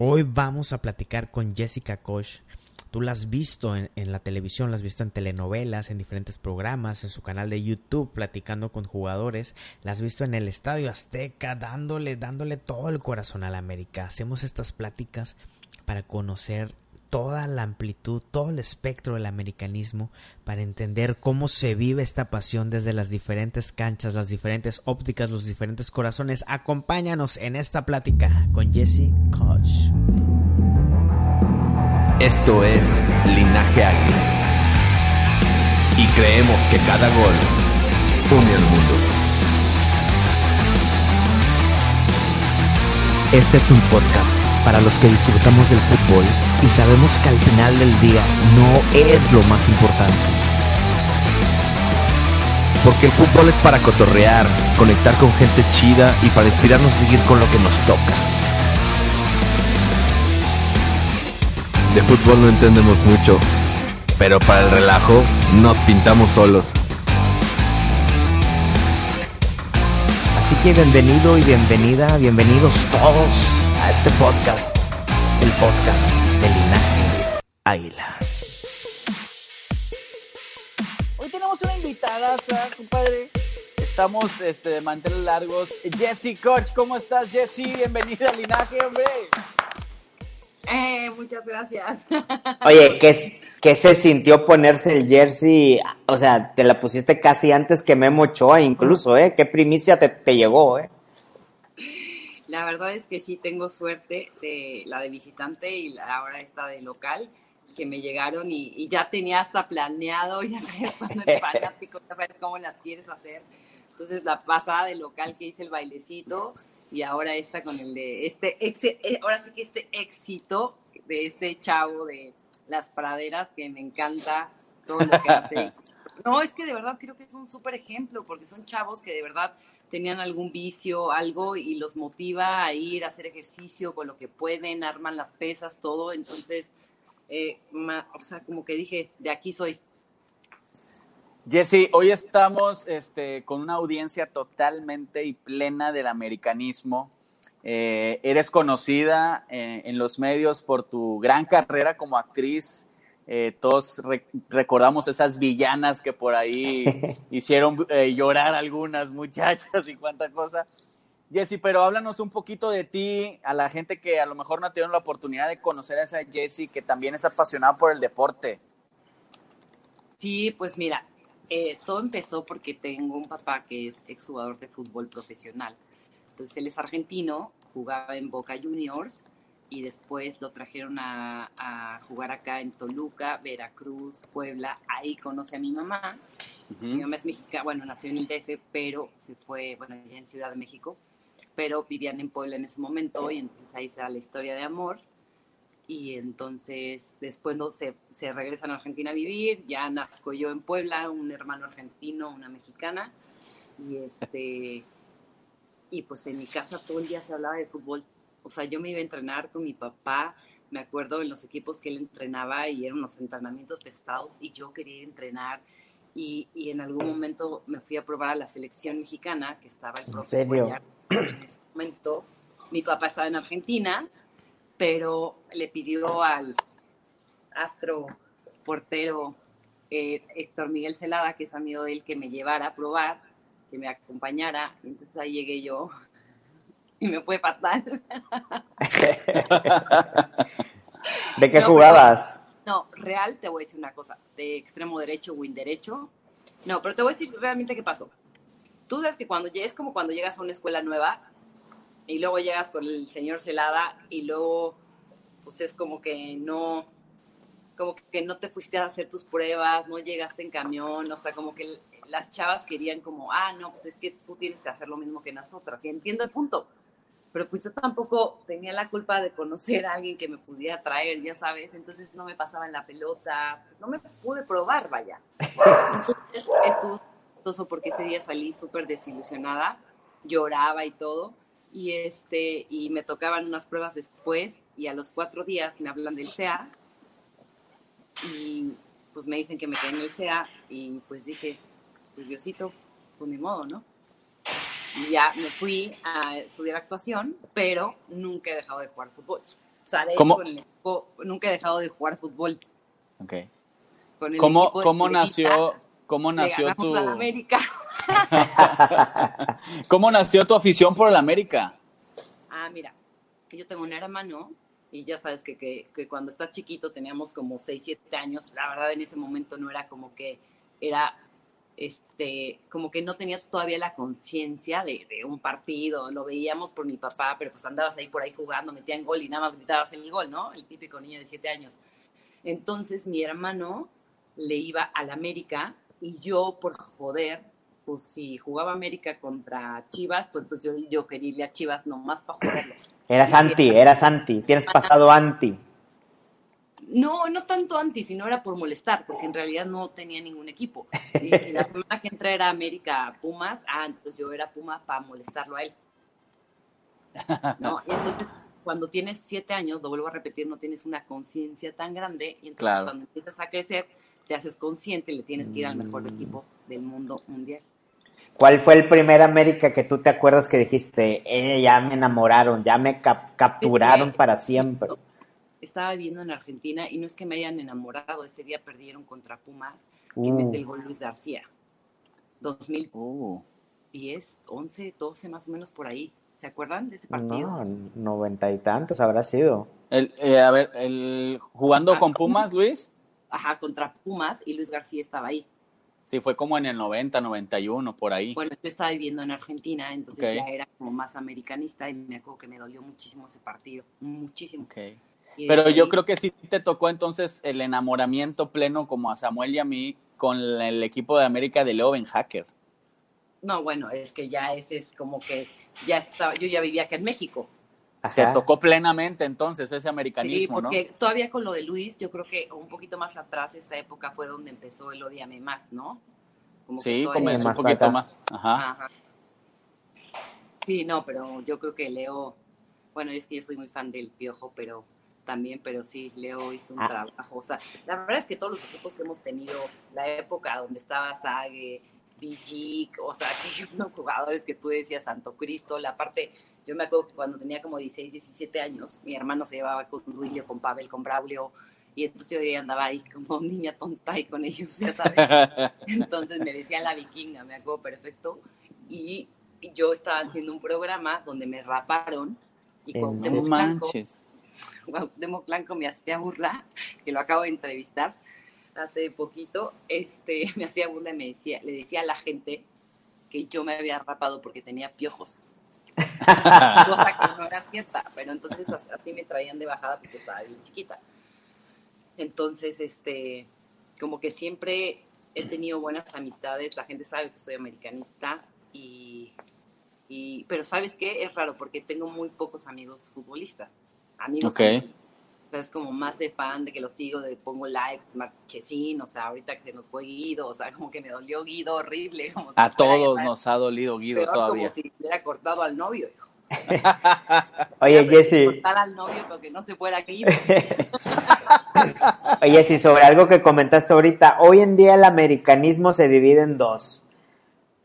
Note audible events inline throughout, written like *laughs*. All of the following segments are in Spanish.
Hoy vamos a platicar con Jessica Koch. Tú la has visto en, la televisión, la has visto en telenovelas, en diferentes programas, en su canal de YouTube, platicando con jugadores, la has visto en el Estadio Azteca, dándole, dándole todo el corazón a la América. Hacemos estas pláticas para conocer toda la amplitud, todo el espectro del americanismo, para entender cómo se vive esta pasión desde las diferentes canchas, las diferentes ópticas, los diferentes corazones. Acompáñanos en esta plática con Jesse Koch. Esto es Linaje Águila. Y creemos que cada gol une al mundo. Este es un podcast para los que disfrutamos del fútbol y sabemos que al final del día no es lo más importante. Porque el fútbol es para cotorrear, conectar con gente chida y para inspirarnos a seguir con lo que nos toca. De fútbol no entendemos mucho, pero para el relajo nos pintamos solos. Así que bienvenido y bienvenida, bienvenidos todos a este podcast, el podcast de Linaje Águila. Hoy tenemos una invitada, compadre. Estamos este, de mantener largos. Jessy Koch, ¿cómo estás, Jessy? Bienvenida a Linaje, hombre. Eh, muchas gracias. *laughs* Oye, ¿qué, ¿qué, se sintió ponerse el jersey? O sea, te la pusiste casi antes que Memo Ochoa incluso, ¿eh? ¿Qué primicia te, te llegó, eh? La verdad es que sí tengo suerte de la de visitante y la, ahora esta de local, que me llegaron y, y ya tenía hasta planeado, *laughs* ya sabes cuando eres fanático, ya sabes cómo las quieres hacer. Entonces la pasada de local que hice el bailecito, y ahora esta con el de este ahora sí que este éxito de este chavo de las praderas que me encanta todo lo que hace. *laughs* No, es que de verdad creo que es un súper ejemplo porque son chavos que de verdad tenían algún vicio, algo y los motiva a ir a hacer ejercicio con lo que pueden, arman las pesas, todo. Entonces, eh, o sea, como que dije, de aquí soy. Jesse, hoy estamos este, con una audiencia totalmente y plena del americanismo. Eh, eres conocida eh, en los medios por tu gran carrera como actriz. Eh, todos re recordamos esas villanas que por ahí *laughs* hicieron eh, llorar algunas muchachas y cuánta cosa. Jesse, pero háblanos un poquito de ti, a la gente que a lo mejor no tuvieron la oportunidad de conocer a esa Jesse, que también es apasionada por el deporte. Sí, pues mira, eh, todo empezó porque tengo un papá que es exjugador de fútbol profesional. Entonces él es argentino, jugaba en Boca Juniors y después lo trajeron a, a jugar acá en Toluca, Veracruz, Puebla. Ahí conoce a mi mamá. Uh -huh. Mi mamá es mexicana, bueno, nació en el DF, pero se fue, bueno, ya en Ciudad de México, pero vivían en Puebla en ese momento y entonces ahí se da la historia de amor y entonces después no, se, se regresan a Argentina a vivir, ya nazco yo en Puebla, un hermano argentino, una mexicana, y este, y pues en mi casa todo el día se hablaba de fútbol, o sea, yo me iba a entrenar con mi papá, me acuerdo en los equipos que él entrenaba y eran unos entrenamientos pesados y yo quería entrenar y, y en algún momento me fui a probar a la selección mexicana que estaba el profe Guayar, en ese momento. Mi papá estaba en Argentina pero le pidió al astro portero eh, Héctor Miguel Celada, que es amigo de él, que me llevara a probar, que me acompañara. Entonces ahí llegué yo *laughs* y me fue fatal. *laughs* ¿De qué no, jugabas? Pero, no, real, te voy a decir una cosa, de extremo derecho, win derecho. No, pero te voy a decir realmente qué pasó. Tú sabes que cuando es como cuando llegas a una escuela nueva y luego llegas con el señor Celada y luego pues es como que no como que no te fuiste a hacer tus pruebas, no llegaste en camión, o sea, como que las chavas querían como, ah, no, pues es que tú tienes que hacer lo mismo que nosotras, y entiendo el punto, pero pues yo tampoco tenía la culpa de conocer a alguien que me pudiera traer, ya sabes, entonces no me pasaba en la pelota, pues no me pude probar, vaya. Entonces estuvo porque ese día salí súper desilusionada, lloraba y todo, y, este, y me tocaban unas pruebas después, y a los cuatro días me hablan del CEA, y pues me dicen que me quedé en el CEA, y pues dije, pues Diosito, pues ni modo, ¿no? Y ya me fui a estudiar actuación, pero nunca he dejado de jugar fútbol. O sea, de ¿Cómo? hecho, con el equipo, nunca he dejado de jugar fútbol. Ok. Con el ¿Cómo, cómo nació, cómo nació tu, América. *laughs* cómo nació tu afición por el América? Ah, mira, yo tengo un hermano y ya sabes que, que, que cuando estás chiquito teníamos como 6, 7 años. La verdad, en ese momento no era como que era, este, como que no tenía todavía la conciencia de, de un partido. Lo veíamos por mi papá, pero pues andabas ahí por ahí jugando, metían gol y nada más gritabas el gol, ¿no? El típico niño de 7 años. Entonces mi hermano le iba al América y yo por joder, pues si jugaba América contra Chivas, pues entonces yo, yo quería irle a Chivas nomás para joderlo. Eras anti, eras anti, tienes pasado anti. No, no tanto anti, sino era por molestar, porque en realidad no tenía ningún equipo. *laughs* Y si la semana que entré era América Pumas, ah, entonces yo era Puma para molestarlo a él. ¿No? Y entonces, cuando tienes siete años, lo vuelvo a repetir, no tienes una conciencia tan grande, y entonces Claro. cuando empiezas a crecer, te haces consciente y le tienes que ir al mejor equipo del mundo mundial. ¿Cuál fue el primer América que tú te acuerdas que dijiste, eh, ya me enamoraron, ya me cap- capturaron Este, para siempre? Estaba viviendo en Argentina y no es que me hayan enamorado, ese día perdieron contra Pumas, que Uh. mete el gol Luis García. 2010, Uh, 11, 12 más o menos por ahí. ¿Se acuerdan de ese partido? No, noventa y tantos habrá sido. el, eh, a ver, el, jugando con Pumas, Luis, Ajá, contra Pumas y Luis García estaba ahí. sí, fue como en el 90, 91, por ahí. Bueno, yo estaba viviendo en Argentina, entonces ya era como más americanista y me acuerdo que me dolió muchísimo ese partido, muchísimo. Ok. Pero yo creo que sí te tocó entonces el enamoramiento pleno como a Samuel y a mí con el equipo de América de Leo Ben Hacker. No, bueno, es que ya ese es como que ya estaba, yo ya vivía acá en México. Te tocó plenamente entonces ese Sí, americanismo, porque todavía con lo de Luis, yo creo que un poquito más atrás, esta época fue donde empezó el Odiame Más, ¿no? ¿no? Como Sí, comenzó Más un poquito más. Ajá. Ajá. Sí, no, pero yo creo que Leo, bueno, es que yo soy muy fan del Piojo, pero también, pero sí, Leo hizo un Ah. trabajo. O sea, la verdad es que todos los equipos que hemos tenido, la época donde estaba Sague, Vigic, o sea, *laughs* que unos jugadores que tú decías, Santo Cristo, la parte, yo me acuerdo que cuando tenía como 16, 17 años, mi hermano se llevaba con Duilio, con Pavel, con Braulio, y entonces yo andaba ahí como *laughs* niña tonta y con ellos, ya sabes. *laughs* Entonces me decía la vikinga, me acuerdo perfecto. Y yo estaba haciendo un programa donde me raparon y ¿En con No serio? Blanco, manches. *laughs* Cuauhtémoc Blanco me hacía burla, que lo acabo de entrevistar hace poquito, este, *laughs* me hacía burla y me decía, le decía a la gente que yo me había rapado porque tenía piojos. *laughs* Cosa que no era cierta, pero entonces as- así me traían de bajada porque yo estaba bien chiquita. Entonces, este, como que siempre he tenido buenas amistades, la gente sabe que soy americanista y, y pero ¿sabes qué? Es raro porque tengo muy pocos amigos futbolistas. Amigos Ok. amigos. O sea, es como más de fan, de que lo sigo, de pongo likes, Marchesín, o sea, ahorita que se nos fue Guido, o sea, *laughs* como que me dolió Guido horrible. Como A todos nos ha dolido Guido Peor todavía. como si le hubiera cortado al novio, hijo. *laughs* Oye, Jessy, Cortar al novio para que no se fuera Guido. *laughs* oye, sí, sobre algo que comentaste ahorita, hoy en día el americanismo se divide en dos.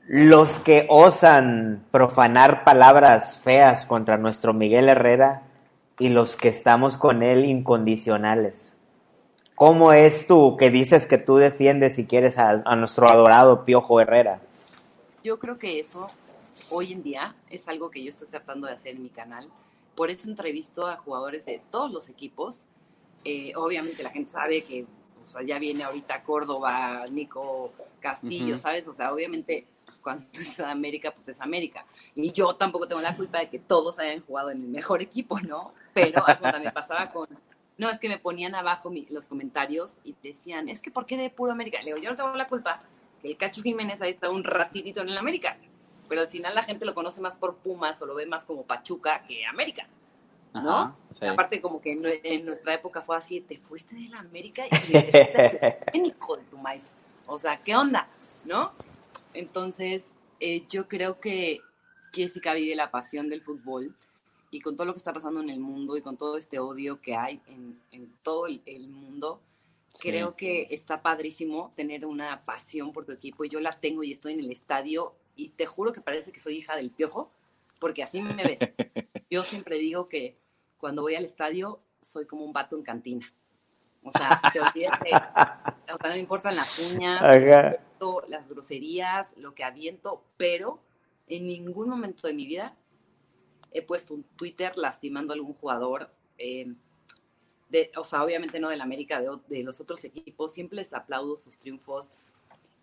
Los que osan profanar palabras feas contra nuestro Miguel Herrera y los que estamos con él incondicionales. ¿Cómo es tú que dices que tú defiendes si quieres a, nuestro adorado Piojo Herrera? Yo creo que eso hoy en día es algo que yo estoy tratando de hacer en mi canal. Por eso entrevisto a jugadores de todos los equipos. Eh, obviamente la gente sabe que ya viene ahorita Córdoba, Nico Castillo, Ujú. ¿sabes? O sea, obviamente pues, cuando *laughs* es América, pues es América. Y yo tampoco tengo la culpa de que todos hayan jugado en el mejor equipo, ¿no? Pero hasta me pasaba con... No, es que me ponían abajo mi- los comentarios y decían, es que ¿por qué de puro América? Le digo, yo no tengo la culpa que el Cacho Jiménez ahí está un ratitito en el América. pero al final la gente lo conoce más por Pumas o lo ve más como Pachuca que América, ¿no? Aparte como que en, nuestra época fue así, te fuiste de la América y *laughs* hijo de tu maíz. O sea, ¿qué onda? ¿No? Entonces, eh, yo creo que Jessica vive la pasión del fútbol y con todo lo que está pasando en el mundo y con todo este odio que hay en, todo el, mundo, creo que está padrísimo tener una pasión por tu equipo y yo la tengo y estoy en el estadio y te juro que parece que soy hija del piojo, porque así me ves. *laughs* Yo siempre digo que cuando voy al estadio soy como un vato en cantina. O sea, te olvidas de, o sea, no me importan las uñas, *laughs* las groserías, lo que aviento, pero en ningún momento de mi vida he puesto un Twitter lastimando a algún jugador. Eh, de, o sea, obviamente no del América, de, de, los otros equipos. Siempre les aplaudo sus triunfos.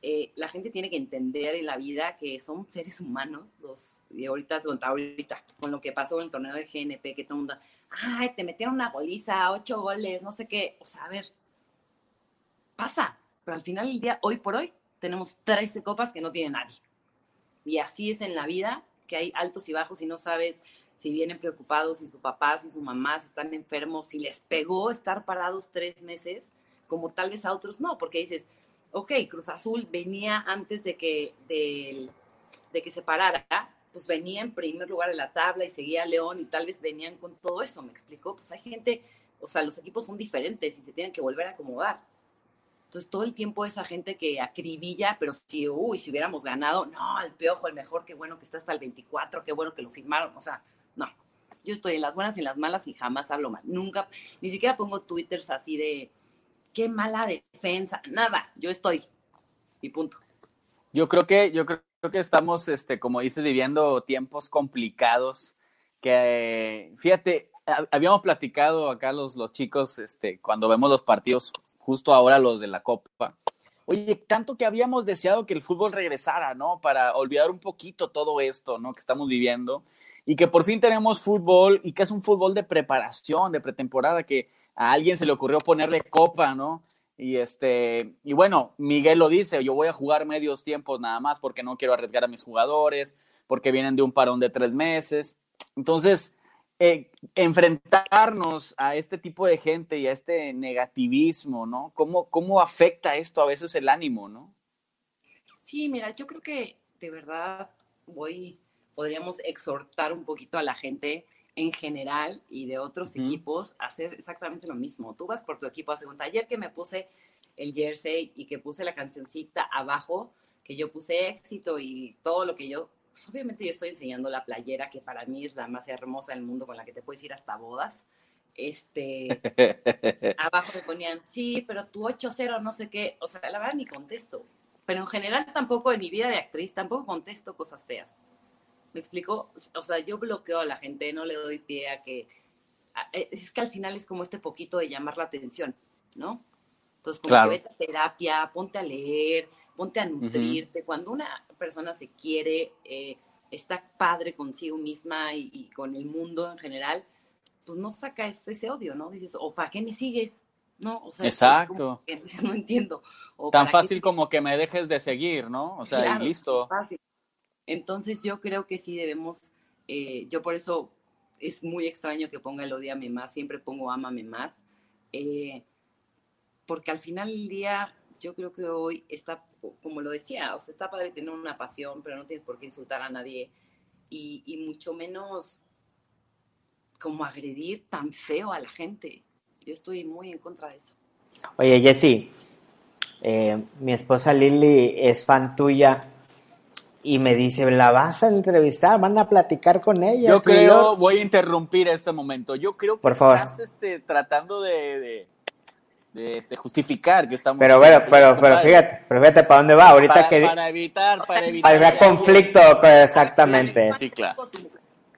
Eh, la gente tiene que entender en la vida que son seres humanos, los, y ahorita, ahorita, con lo que pasó en el torneo de GNP, que todo el mundo, ay, te metieron una goliza, ocho goles, no sé qué, o sea, a ver, pasa, pero al final del día, hoy por hoy, tenemos 13 copas que no tiene nadie. Y así es en la vida, que hay altos y bajos y no sabes si vienen preocupados, si su papá, si su mamá, si están enfermos, si les pegó estar parados tres meses, como tal vez a otros no, porque dices, ok, Cruz Azul venía antes de que, de, que se parara, pues venía en primer lugar en la tabla y seguía León y tal vez venían con todo eso, ¿me explicó? Pues hay gente, o sea, los equipos son diferentes y se tienen que volver a acomodar. Entonces todo el tiempo esa gente que acribilla, pero si, uy, si hubiéramos ganado, no, el piojo, el mejor, qué bueno que está hasta el 24, qué bueno que lo firmaron, o sea, no. Yo estoy en las buenas y en las malas y jamás hablo mal. Nunca, ni siquiera pongo twitters así de, qué mala defensa, nada, yo estoy y punto. Yo creo que, yo creo que estamos, este, como dices, viviendo tiempos complicados que, fíjate, habíamos platicado acá los, los chicos, este, cuando vemos los partidos, justo ahora los de la Copa. Oye, tanto que habíamos deseado que el fútbol regresara, ¿no? Para olvidar un poquito todo esto, ¿no? Que estamos viviendo y que por fin tenemos fútbol y que es un fútbol de preparación, de pretemporada, que a alguien se le ocurrió ponerle copa, ¿no? Y este, y bueno, Miguel lo dice, yo voy a jugar medios tiempos nada más porque no quiero arriesgar a mis jugadores, porque vienen de un parón de tres meses. Entonces, eh, enfrentarnos a este tipo de gente y a este negativismo, ¿no? ¿Cómo, ¿Cómo afecta esto a veces el ánimo, ¿no? Sí, mira, yo creo que de verdad voy, podríamos exhortar un poquito a la gente en general y de otros equipos hacer exactamente lo mismo. Tú vas por tu equipo, hace un taller que me puse el jersey y que puse la cancioncita abajo, que yo puse éxito y todo lo que yo, pues, obviamente yo estoy enseñando la playera, que para mí es la más hermosa del mundo, con la que te puedes ir hasta bodas. Este, *laughs* abajo me ponían, sí, pero tu 8-0, no sé qué, o sea, la verdad ni contesto. Pero en general tampoco en mi vida de actriz, tampoco contesto cosas feas. ¿Me explico? O sea, yo bloqueo a la gente, no le doy pie a que... Eh, es que al final es como este poquito de llamar la atención, ¿no? Entonces, como que vete a terapia, ponte a leer, ponte a nutrirte. Cuando una persona se quiere, eh, está padre consigo misma y, con el mundo en general, pues no saca ese, odio, ¿no? Dices, ¿o para qué me sigues? No, o sea, Exacto. *laughs* no entiendo. Tan fácil como que me dejes de seguir, ¿no? O sea, y listo. Entonces yo creo que sí debemos, eh, yo por eso es muy extraño que ponga el odiame más, siempre pongo ámame más, eh, porque al final del día yo creo que hoy está, como lo decía, o sea, está padre tener una pasión, pero no tienes por qué insultar a nadie y, mucho menos como agredir tan feo a la gente. Yo estoy muy en contra de eso. Oye, Jessy, eh, mi esposa Lili es fan tuya y me dice, ¿la vas a entrevistar? ¿Van a platicar con ella? Yo creo, voy a interrumpir este momento. Yo creo que Por favor. estás este, tratando de, de, este, justificar que estamos... Pero bueno, pero, pero fíjate, pero fíjate para dónde va. Ahorita para, que... Para evitar, para evitar... Para evitar conflicto, pues, exactamente. Sí, claro.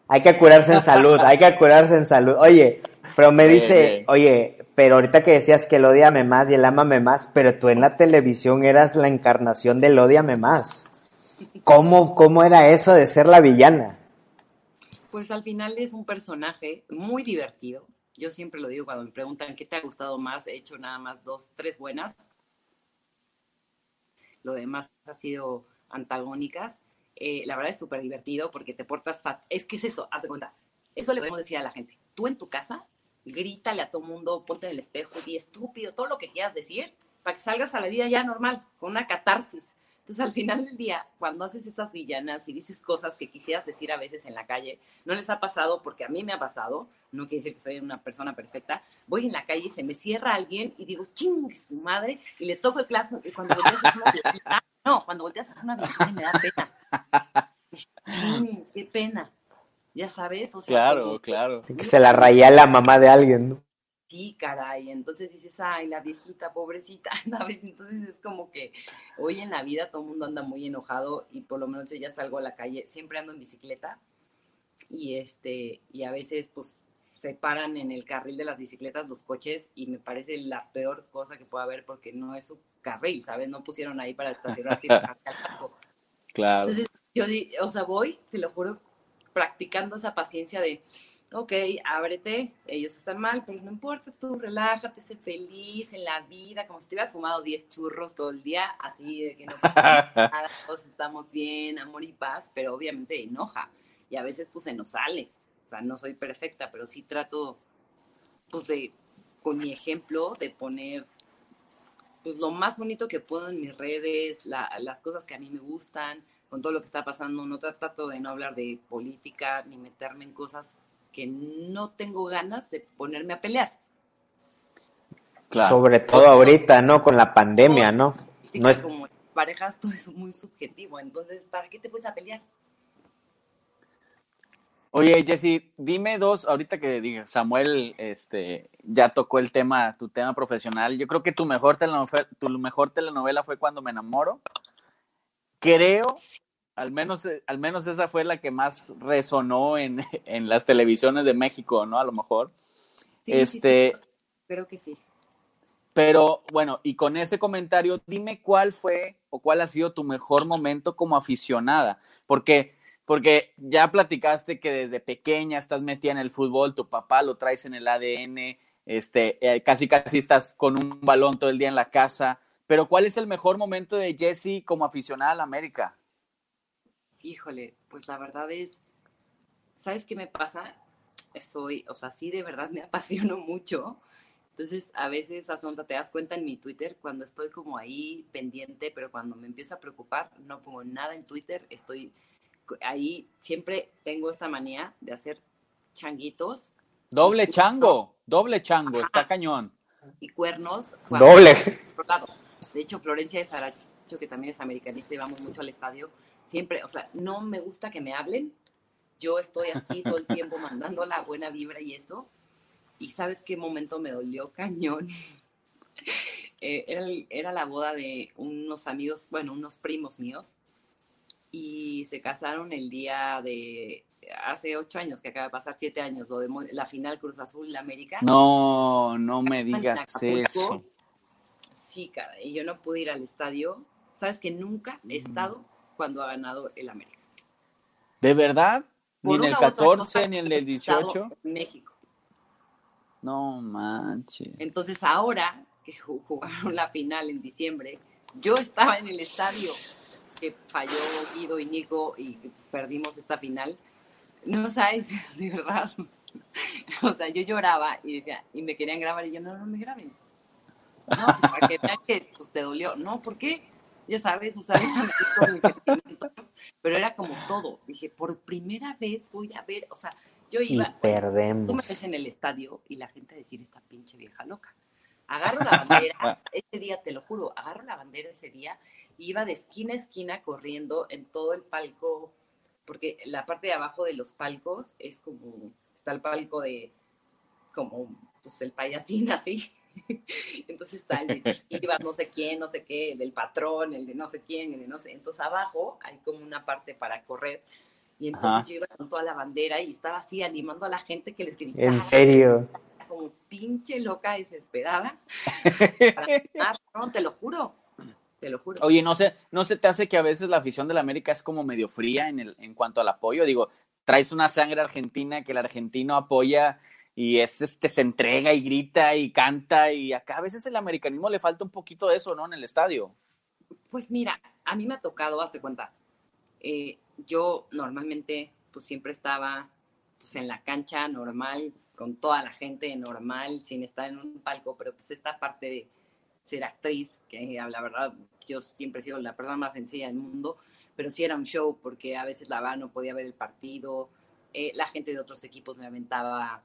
Hay que curarse en salud, hay que curarse en salud. Oye, pero me dice, oye, pero ahorita que decías que el odiame más y el amame más, pero tú en la televisión eras la encarnación del odiame más. ¿Cómo, ¿Cómo era eso de ser la villana? Pues al final es un personaje muy divertido. Yo siempre lo digo cuando me preguntan qué te ha gustado más, he hecho nada más dos, tres buenas. Lo demás ha sido antagónicas. eh, la verdad es súper divertido porque te portas fat. Es que es eso, haz cuenta. Eso le podemos decir a la gente. Tú en tu casa, grítale a todo mundo, ponte en el espejo, y estúpido, todo lo que quieras decir, para que salgas a la vida ya normal, con una catarsis. Entonces, al final del día, cuando haces estas villanas y dices cosas que quisieras decir a veces en la calle, no les ha pasado, porque a mí me ha pasado, no quiere decir que soy una persona perfecta, voy en la calle y se me cierra alguien y digo, ching, su madre, y le toco el claxon, y cuando volteas es una viejita, *laughs* no, cuando volteas es una viejita y me da pena. Ching, qué pena. Ya sabes, o sea. Claro, claro. Que se la rayé a la mamá de alguien, ¿no? Sí, caray. Entonces dices, ay, la viejita, pobrecita, *laughs* ¿sabes? Entonces es como que hoy en la vida todo el mundo anda muy enojado y por lo menos yo ya salgo a la calle, siempre ando en bicicleta y este, y a veces pues se paran en el carril de las bicicletas los coches y me parece la peor cosa que pueda haber porque no es su carril, ¿sabes? No pusieron ahí para banco. Claro. Entonces, yo, o sea, voy, te lo juro, practicando esa paciencia de, ok, ábrete, ellos están mal, pero no importa, tú relájate, sé feliz en la vida, como si te hubieras fumado 10 churros todo el día, así de que no pasa nada, *laughs* todos estamos bien, amor y paz, pero obviamente enoja, y a veces pues se nos sale, o sea, no soy perfecta, pero sí trato, pues de, con mi ejemplo, de poner pues lo más bonito que puedo en mis redes, la- las cosas que a mí me gustan, con todo lo que está pasando. No tra- trato de no hablar de política ni meterme en cosas que no tengo ganas de ponerme a pelear. Claro. Sobre todo ahorita, ¿no? Con la pandemia, ¿no? No es... Como parejas, todo es muy subjetivo. Entonces, ¿para qué te puedes a pelear? Oye, Jessy, dime dos, ahorita que diga, Samuel este, ya tocó el tema, tu tema profesional. Yo creo que tu mejor, telenovela, tu mejor telenovela fue Cuando me enamoro. Creo, al menos, eh, al menos esa fue la que más resonó en, *laughs* en las televisiones de México, ¿no? A lo mejor. Sí, este, sí, sí, creo que sí. Pero bueno, y con ese comentario, dime cuál fue o cuál ha sido tu mejor momento como aficionada, porque porque ya platicaste que desde pequeña estás metida en el fútbol, tu papá lo traes en el ADN, este, eh, casi casi estás con un balón todo el día en la casa, pero ¿cuál es el mejor momento de Jesse como aficionada a la América? Híjole, pues la verdad es, ¿sabes qué me pasa? Soy, o sea, sí de verdad me *laughs* apasiono mucho. Entonces, a veces, Asonta, te das cuenta en mi Twitter cuando estoy como ahí pendiente, pero cuando me empiezo a preocupar, no pongo nada en Twitter, estoy ahí, siempre tengo esta manía de hacer changuitos. Doble chango, doble chango, está cañón. Y cuernos. Doble. De hecho, Florencia de Saracho, que también es americanista y vamos mucho al estadio, siempre, o sea, no me gusta que me hablen. Yo estoy así todo el tiempo *laughs* mandando la buena vibra y eso. Y sabes qué momento me dolió cañón. *laughs* eh, era, era la boda de unos amigos, bueno, unos primos míos. Y se casaron el día de hace ocho años, que acaba de pasar siete años, lo de la final Cruz Azul América. No, no me digas eso. Sí, cara, y yo no pude ir al estadio. Sabes que nunca he estado cuando ha ganado el América. ¿De verdad? Ni en el 14, ni en el 18. En México. No manches. Entonces ahora que jugaron la final en diciembre, yo estaba en el estadio que falló Guido y Nico y pues perdimos esta final. No sabes, *laughs* de verdad. O sea, yo lloraba y decía, y me querían grabar y yo, no, no me graben. No, pues, para que vean que pues, te dolió. No, ¿por qué? Ya sabes, o sea, con mis sentimientos. Pero era como todo. Dije, por primera vez voy a ver, o sea, yo iba. Y perdemos. Tú me ves en el estadio y la gente decir, esta pinche vieja loca. Agarro la bandera, *laughs* ese día, te lo juro, agarro la bandera ese día y iba de esquina a esquina corriendo en todo el palco, porque la parte de abajo de los palcos es como, está el palco de, como, pues el payasín así. *laughs* Entonces está el de Chivas, no sé quién, no sé qué, el del patrón, el de no sé quién, el de no sé. Entonces abajo hay como una parte para correr. Y entonces Ajá. yo iba con toda la bandera y estaba así animando a la gente que les gritaba. ¿En serio? Como pinche loca desesperada. *laughs* Para no, te lo juro. Te lo juro. Oye, no sé, ¿no se te hace que a veces la afición de la América es como medio fría en, el, en cuanto al apoyo? Digo, traes una sangre argentina que el argentino apoya y es este se entrega y grita y canta y acá a veces el americanismo le falta un poquito de eso, ¿no? En el estadio. Pues mira, a mí me ha tocado, hace cuenta, eh, yo normalmente pues siempre estaba pues en la cancha normal, con toda la gente normal, sin estar en un palco, pero pues esta parte de ser actriz, que la verdad yo siempre he sido la persona más sencilla del mundo, pero sí era un show porque a veces la verdad no podía ver el partido, eh, la gente de otros equipos me aventaba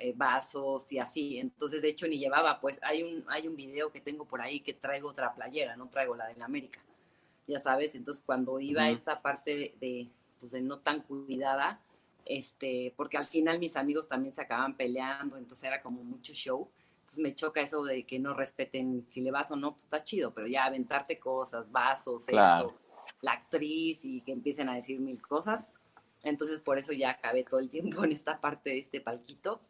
eh, vasos y así, entonces de hecho ni llevaba, pues hay un, hay un video que tengo por ahí que traigo otra playera, no traigo la de la América, ya sabes, entonces cuando iba a esta parte de, pues de no tan cuidada, este, porque al final mis amigos también se acaban peleando, entonces era como mucho show, entonces me choca eso de que no respeten si le vas o no, pues está chido, pero ya aventarte cosas, vasos, esto, la actriz y que empiecen a decir mil cosas, entonces por eso ya acabé todo el tiempo en esta parte de este palquito,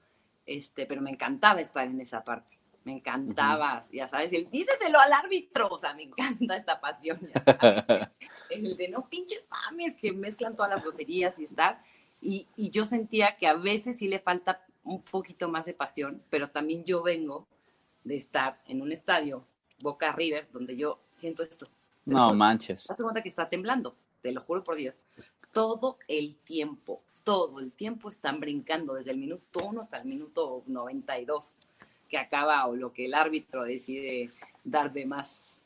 este, pero me encantaba estar en esa parte. Me encantaba, ya sabes, el díseselo al árbitro, o sea, me encanta esta pasión, *laughs* el de no pinches mames que mezclan todas las groserías y estar, y, y, yo sentía que a veces sí le falta un poquito más de pasión, pero también yo vengo de estar en un estadio, Boca River, donde yo siento esto. No manches. Haz cuenta que está temblando, te lo juro por Dios. Todo el tiempo, todo el tiempo están brincando, desde el minuto 1 hasta el minuto 92, que acaba o lo que el árbitro decide dar de más.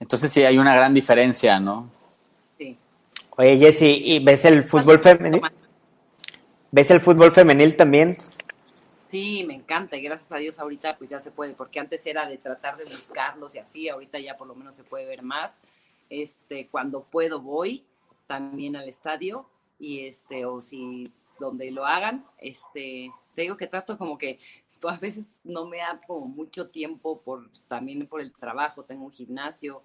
Entonces sí hay una gran diferencia, ¿no? Sí. Oye, Jesse, ¿y ves el fútbol femenil? ¿Ves el fútbol femenil también? Sí, me encanta y gracias a Dios ahorita pues ya se puede, porque antes era de tratar de buscarlos y así, ahorita ya por lo menos se puede ver más. Este, cuando puedo voy también al estadio y este, o si donde lo hagan, este, te digo que trato como que pues, a veces no me da como mucho tiempo por también por el trabajo, tengo un gimnasio,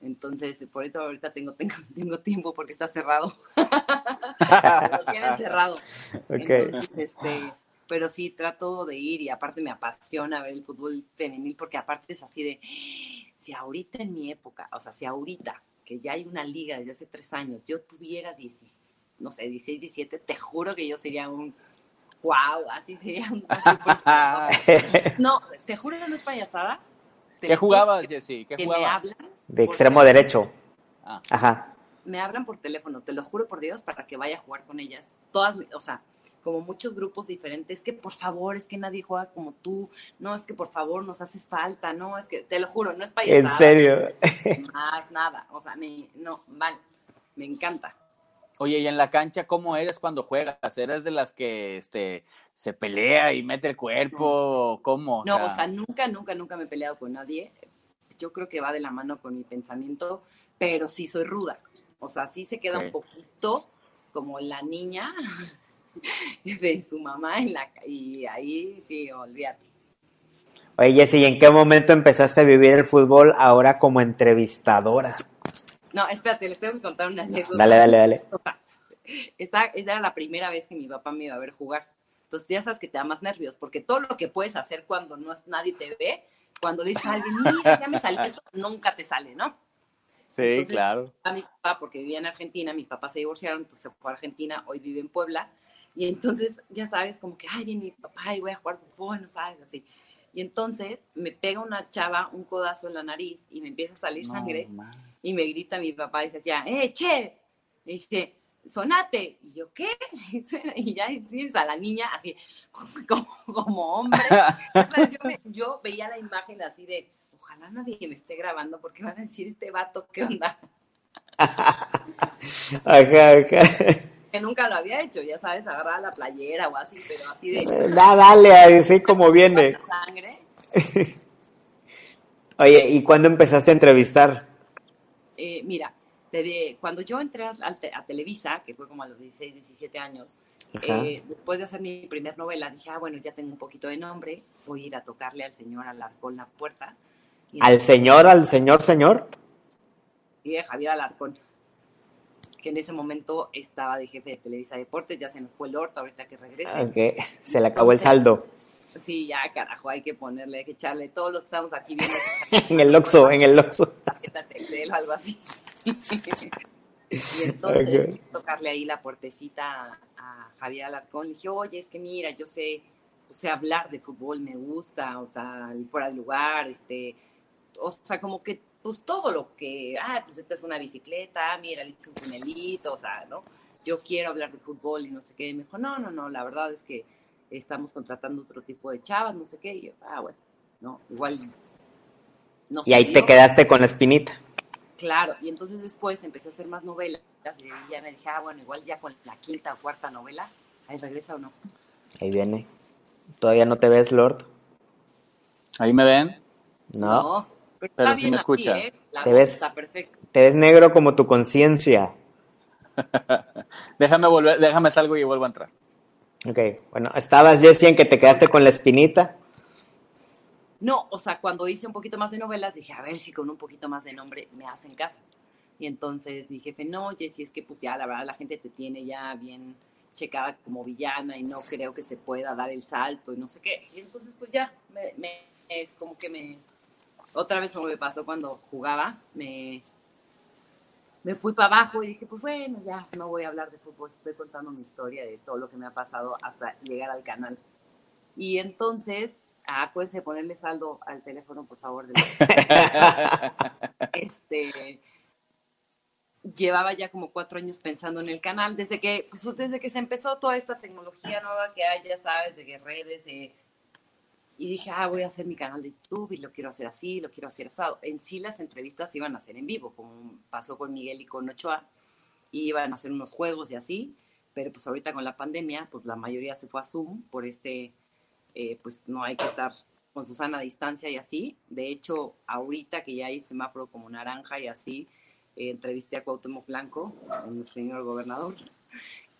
entonces, por eso ahorita tengo, tengo, *laughs* tengo tiempo porque está cerrado. *laughs* lo tienen cerrado. *laughs* Entonces, este, pero sí trato de ir y aparte me apasiona ver el fútbol femenil porque aparte es así de, si ahorita en mi época, o sea, si ahorita, que ya hay una liga desde hace tres años, yo tuviera 16, no sé, 16, 17, te juro que yo sería un, wow, así sería un... *laughs* *laughs* no, te juro que no es payasada. ¿Qué jugabas, Jessy? ¿Qué que jugabas? Me hablan de extremo derecho. Ah. Ajá. Me hablan por teléfono, te lo juro por Dios, para que vaya a jugar con ellas. Todas, o sea, como muchos grupos diferentes, que por favor, es que nadie juega como tú, no, es que por favor nos haces falta, no, es que, te lo juro, no es payasada. ¿En serio? Más nada, o sea, me, no, vale, me encanta. Oye, y en la cancha, ¿cómo eres cuando juegas? ¿Eres de las que este, se pelea y mete el cuerpo? ¿Cómo? No, o sea, nunca, nunca, nunca me he peleado con nadie. Yo creo que va de la mano con mi pensamiento, pero sí soy ruda. O sea, sí se queda un poquito como la niña *laughs* de su mamá en la, y ahí sí, olvídate. Oye, Jesse, ¿y en qué momento empezaste a vivir el fútbol ahora como entrevistadora? No, espérate, les tengo que contar una anécdota. Dale, dale, dale. Esta, esta era la primera vez que mi papá me iba a ver jugar. Entonces ya sabes que te da más nervios, porque todo lo que puedes hacer cuando no es, nadie te ve, cuando le dices a alguien, mira, ya me salió esto, *laughs* nunca te sale, ¿no? Sí, Entonces, claro. A mi papá, porque vivía en Argentina, mis papás se divorciaron, entonces se fue a Argentina, hoy vive en Puebla. Y entonces, ya sabes, como que, ay, viene mi papá y voy a jugar fútbol, no sabes, así. Y entonces me pega una chava un codazo en la nariz y me empieza a salir No, sangre. Y me grita mi papá y dice, ya, ¡eh, che! Y dice, sonate. Y yo, ¿qué? *laughs* Y ya tienes a la niña así, *laughs* como, como hombre. *laughs* Yo, me- yo veía la imagen así de, ojalá nadie me esté grabando porque van a decir, este vato, ¿qué onda? Ajá, ajá. Que nunca lo había hecho, ya sabes, agarrar la playera o así, pero así de Da, dale, así como viene. sangre. Oye, ¿y cuándo empezaste a entrevistar? Eh, mira, desde cuando yo entré a, a Te- a Televisa, que fue como a los 16, 17 años, eh, después de hacer mi primer novela, dije, ah, bueno, ya tengo un poquito de nombre, voy a ir a tocarle al señor Alarcón la puerta. Y ¿Al entonces- señor, al señor, señor? Y de Javier Alarcón, que en ese momento estaba de jefe de Televisa Deportes, ya se nos fue el orto, ahorita que regrese. Ok, se le acabó el saldo. Sí, ya, carajo, hay que ponerle, hay que echarle, todos los que estamos aquí viendo *laughs* En el Oxxo, en el Oxxo. Excel o algo así. *laughs* y entonces tocarle ahí la puertecita a Javier Alarcón. Le dije, oye, es que mira, yo sé, sé hablar de fútbol, me gusta, o sea, el fuera de lugar, este, o sea, como que pues todo lo que, ah, pues esta es una bicicleta, mira, le hice un tunelito, o sea, ¿no? Yo quiero hablar de fútbol y no sé qué. Y me dijo, no, no, no, la verdad es que estamos contratando otro tipo de chavas, no sé qué. Y yo, ah, bueno, no, igual. No y ahí te quedaste con la espinita. Claro, y entonces después empecé a hacer más novelas y ya me dije, ah, bueno, igual ya con la quinta o cuarta novela, ahí regresa o no. Ahí viene. ¿Todavía no te ves, Lord? ¿Ahí me ven? No. pero, sí me escucha. ¿eh? te, ves, te ves negro como tu conciencia. *laughs* déjame volver, déjame salgo y vuelvo a entrar. Ok, bueno, estabas, Jessie, en que te quedaste con la espinita. No, o sea, cuando hice un poquito más de novelas, dije, a ver si con un poquito más de nombre me hacen caso. Y entonces mi jefe, no, Jessie, es que pues ya la verdad la gente te tiene ya bien checada como villana y no creo que se pueda dar el salto y no sé qué. Y entonces pues ya, me, me como que me, otra vez como me pasó cuando jugaba, me, me fui para abajo y dije, pues bueno, ya no voy a hablar de fútbol, estoy contando mi historia de todo lo que me ha pasado hasta llegar al canal. Y entonces, acuérdense de ponerle saldo al teléfono, por favor. *laughs* este, llevaba ya como cuatro años pensando en el canal, desde que, pues, desde que se empezó toda esta tecnología nueva que hay, ya sabes, de redes, de y dije, ah, voy a hacer mi canal de YouTube y lo quiero hacer así, lo quiero hacer asado. En sí las entrevistas iban a ser en vivo, como pasó con Miguel y con Ochoa, y iban a hacer unos juegos y así, pero pues ahorita con la pandemia, pues la mayoría se fue a Zoom por este, eh, pues no hay que estar con Susana a distancia y así. De hecho, ahorita que ya hay semáforo como naranja y así, eh, entrevisté a Cuauhtémoc Blanco, el señor gobernador.